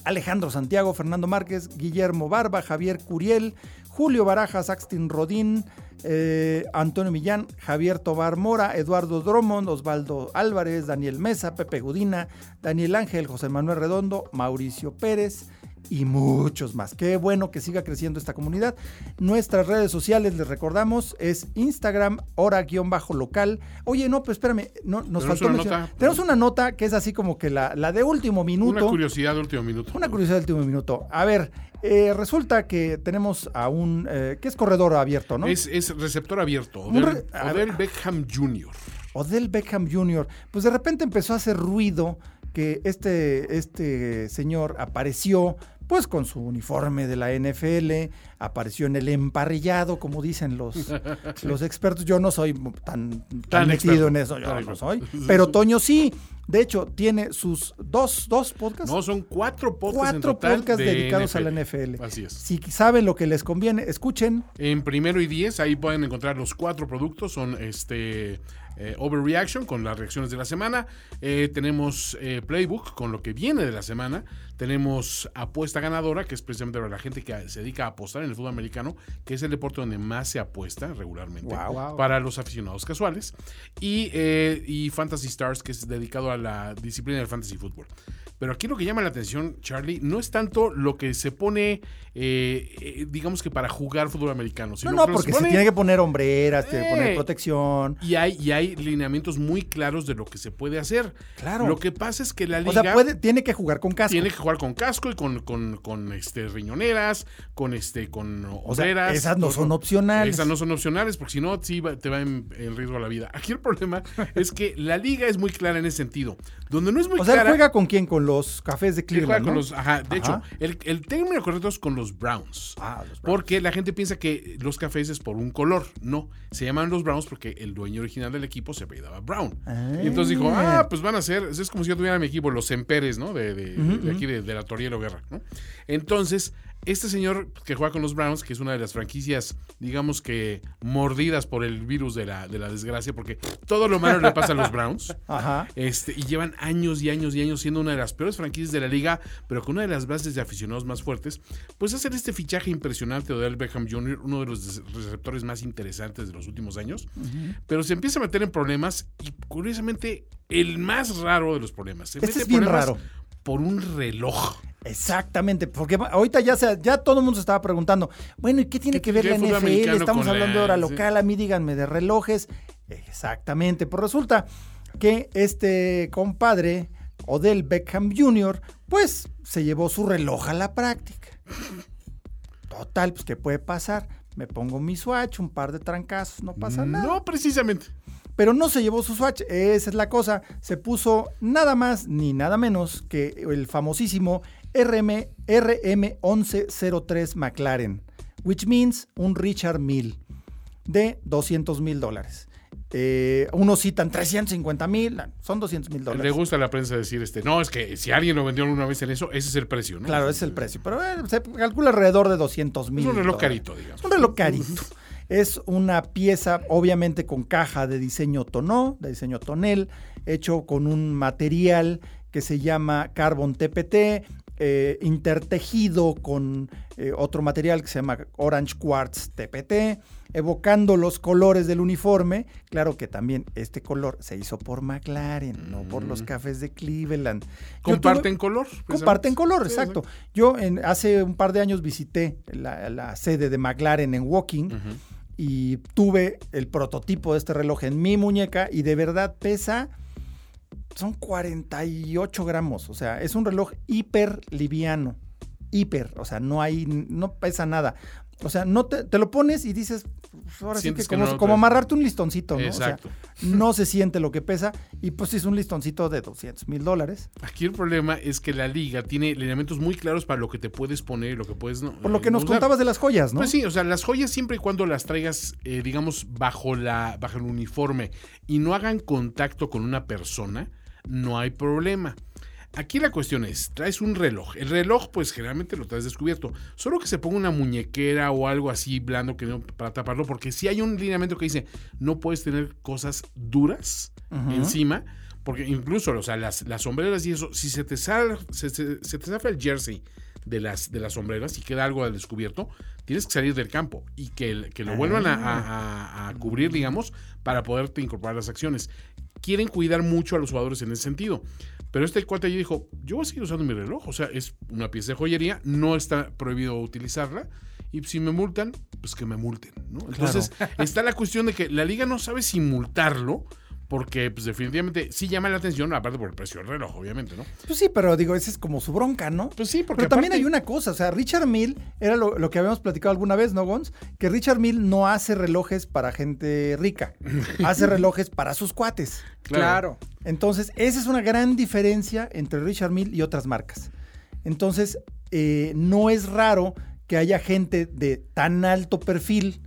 Alejandro Santiago, Fernando Márquez, Guillermo Barba, Javier Curiel, Julio Barajas, Axtin Rodín, eh, Antonio Millán, Javier Tobar Mora, Eduardo Drummond, Osvaldo Álvarez, Daniel Mesa, Pepe Gudina, Daniel Ángel, José Manuel Redondo, Mauricio Pérez, y muchos más. Qué bueno que siga creciendo esta comunidad. Nuestras redes sociales, les recordamos, es Instagram, hora-local. Oye, no, pues espérame, no, nos faltó mencionar. Tenemos una nota que es así como que la, la, de último minuto. Una curiosidad de último minuto. Una curiosidad de último minuto. A ver, eh, resulta que tenemos a un, eh, que es corredor abierto, ¿no? Es, es receptor abierto, Odell, Odell Beckham Jr. Odell Beckham Jr. Pues de repente empezó a hacer ruido que este, este señor apareció pues con su uniforme de la NFL, apareció en el emparrillado, como dicen los, los expertos. Yo no soy tan, tan, metido en eso, yo no soy. Pero Toño sí. De hecho, tiene sus dos, dos podcasts. No, son cuatro podcasts. Cuatro podcasts dedicados a la NFL. Así es. Si saben lo que les conviene, escuchen. En primero y diez, ahí pueden encontrar los cuatro productos. Son este eh, Overreaction con las reacciones de la semana. Eh, tenemos eh, Playbook con lo que viene de la semana. Tenemos Apuesta Ganadora, que es precisamente para la gente que se dedica a apostar en el fútbol americano, que es el deporte donde más se apuesta regularmente para los aficionados casuales. Y, y Fantasy Stars, que es dedicado a la disciplina del fantasy fútbol. Pero aquí lo que llama la atención, Charlie, no es tanto lo que se pone, eh, eh, digamos que para jugar fútbol americano. Sino no, no, porque se, tiene que poner hombreras, tiene que poner eh, protección. Y hay, y hay lineamientos muy claros de lo que se puede hacer. Claro. Lo que pasa es que la liga... O sea, puede, tiene que jugar con casco. Tiene que jugar con casco y con, con, con este, riñoneras, con, este, con hombreras. esas no son opcionales. Esas no son opcionales, porque si no, sí te va en, riesgo la vida. Aquí el problema es que la liga es muy clara en ese sentido. Donde no es muy o clara... O sea, ¿juega con quién? Con los cafés de Cleveland. Con los, ajá, de hecho, el, el, término correcto es con los Browns. Ah, los Browns. Porque la gente piensa que los cafés es por un color. No, se llaman los Browns porque el dueño original del equipo se apellidaba Brown. Y entonces dijo, ah. ah, pues van a ser, es como si yo tuviera mi equipo, los Semperes, ¿no? De, de, aquí, de, de, la Torielo Guerra, ¿no? Entonces, este señor que juega con los Browns, que es una de las franquicias, digamos que mordidas por el virus de la, de la desgracia, porque todo lo malo le pasa a los Browns. Ajá. Este, y llevan años y años y años siendo una de las peores franquicias de la liga, pero con una de las bases de aficionados más fuertes. Pues hacer este fichaje impresionante de Odell Beckham Jr., uno de los receptores más interesantes de los últimos años. Pero se empieza a meter en problemas y curiosamente el más raro de los problemas. Se este mete es bien raro. Por un reloj. Exactamente, porque ahorita ya, se, ya todo el mundo se estaba preguntando, bueno, ¿y qué tiene que ver la NFL? Estamos hablando de hora local, a mí díganme de relojes. Exactamente, pues resulta que este compadre, Odell Beckham Jr., pues se llevó su reloj a la práctica. Total, pues ¿qué puede pasar? Me pongo mi swatch, un par de trancazos, no pasa nada. No, precisamente pero no se llevó su Swatch. Esa es la cosa. Se puso nada más ni nada menos que el famosísimo RM, RM1103 McLaren, which means un Richard Mill de 200 mil dólares. Eh, unos citan 350 mil, son 200 mil dólares. Le gusta a la prensa decir este, no, es que si alguien lo vendió alguna vez en eso, ese es el precio, ¿no? Claro, ese es el precio, pero eh, se calcula alrededor de 200 mil. Es un reloj carito, digamos. Un reloj carito. Es una pieza, obviamente, con caja de diseño tonó, de diseño tonel, hecho con un material que se llama Carbon TPT, eh, intertejido con eh, otro material que se llama Orange Quartz TPT, evocando los colores del uniforme. Claro que también este color se hizo por McLaren, no por los mm. cafés de Cleveland. ¿Comparten color? Comparten color, exacto. Yo en, hace un par de años visité la, sede de McLaren en Walking y tuve el prototipo de este reloj en mi muñeca y de verdad pesa, son 48 gramos, o sea, es un reloj hiper liviano, hiper, o sea, no hay, no pesa nada. O sea, no te, lo pones y dices, pues, ahora sí que, como, amarrarte un listoncito, ¿no? Exacto. no se siente lo que pesa y pues es un listoncito de 200 mil dólares. Aquí el problema es que la liga tiene lineamientos muy claros para lo que te puedes poner y lo que puedes no. Por lo que nos contabas de las joyas, ¿no? Pues sí, o sea, las joyas siempre y cuando las traigas, eh, digamos, bajo, la, bajo el uniforme y no hagan contacto con una persona, no hay problema. Aquí la cuestión es, traes un reloj. El reloj, pues generalmente lo traes descubierto. Solo que se ponga una muñequera o algo así blando que no, para taparlo, porque si hay un lineamiento que dice no puedes tener cosas duras encima, Porque incluso, o sea, las, las sombreras y eso, si se te, sale, se, se, se te zafa el jersey de las, de las sombreras y queda algo al descubierto, tienes que salir del campo y que, que lo vuelvan a, a- a cubrir, digamos, para poderte incorporar las acciones. Quieren cuidar mucho a los jugadores en ese sentido. Pero este cuate allí dijo, yo voy a seguir usando mi reloj. O sea, es una pieza de joyería, no está prohibido utilizarla. Y si me multan, pues que me multen, ¿no? Entonces, está la cuestión de que la liga no sabe si multarlo, porque pues definitivamente sí llama la atención, aparte por el precio del reloj, obviamente, ¿no? Pues sí, pero digo, esa es como su bronca, ¿no? Pues sí, porque Pero también hay una cosa, o sea, Richard Mill era lo, lo que habíamos platicado alguna vez, ¿no, Gons? Que Richard Mill no hace relojes para gente rica, hace relojes para sus cuates. Claro. Entonces, esa es una gran diferencia entre Richard Mill y otras marcas. Entonces, eh, no es raro que haya gente de tan alto perfil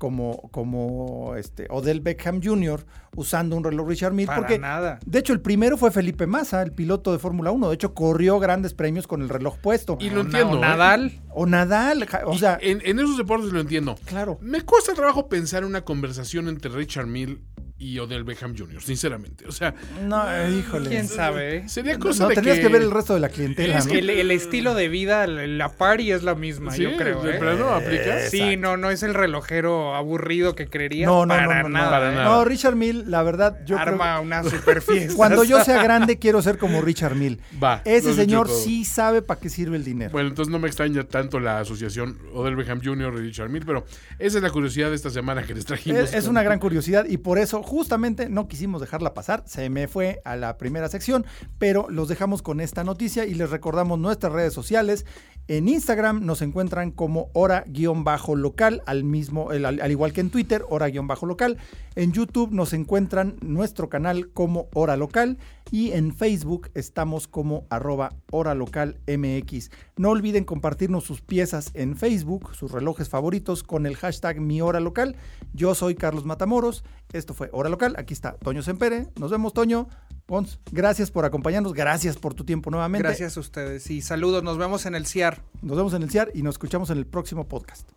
como, como este, Odell Beckham Jr. usando un reloj Richard Mill. Para porque, nada. de hecho, el primero fue Felipe Massa, el piloto de Fórmula 1. De hecho, corrió grandes premios con el reloj puesto. Y lo O na- entiendo. o ¿eh? Nadal. O Nadal, o sea, en, en esos deportes lo entiendo. claro. Me cuesta trabajo pensar en una conversación entre Richard Mill y Odell Beckham Jr., sinceramente. O sea, No, eh, híjole. ¿Quién sabe? sería No, cosa no, de tendrías que... que... ver el resto de la clientela, Es ¿no? que el, el estilo de vida, la party es la misma, Sí, yo creo. ¿eh? plano aplica. Sí, no, no es el relojero aburrido que creerías. No, no, para no, no, nada. no. Para ¿eh? nada. No, Richard Mill, la verdad, yo creo Arma una super fiesta. Cuando yo sea grande quiero ser como Richard Mill. Va, Ese señor sí sabe para qué sirve el dinero. Bueno, entonces no me extraña tanto la asociación Odell Beckham Jr. y Richard Mill, pero esa es la curiosidad de esta semana que les trajimos. es, es una gran curiosidad y por eso justamente no quisimos dejarla pasar. Se me fue a la primera sección, pero los dejamos con esta noticia y les recordamos nuestras redes sociales. En Instagram nos encuentran como hora-local, al mismo, al, al igual que en Twitter, hora-local. En YouTube nos encuentran nuestro canal como hora local y en Facebook estamos como arroba hora local MX. No olviden compartirnos sus piezas en Facebook, sus relojes favoritos con el hashtag mi hora local. Yo soy Carlos Matamoros. Esto fue Hora Local. Aquí está Toño Sempere. Nos vemos, Toño. Gons, gracias por acompañarnos. Gracias por tu tiempo nuevamente. Gracias a ustedes y saludos. Nos vemos en el CIAR. Nos vemos en el CIAR y nos escuchamos en el próximo podcast.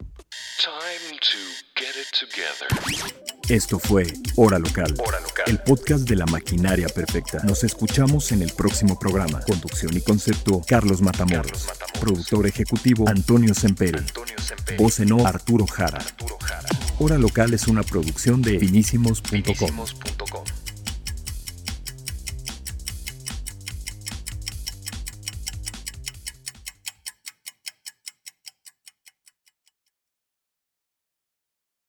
Time to get it together. Esto fue Hora Local, Hora Local. el podcast de la maquinaria perfecta. Nos escuchamos en el próximo programa. Conducción y concepto, Carlos Matamoros. Carlos Matamoros. Productor ejecutivo, Antonio Semperi. Antonio Semperi. Voz en off, Arturo Jara. Arturo Jara. Hora Local es una producción de finísimos.com.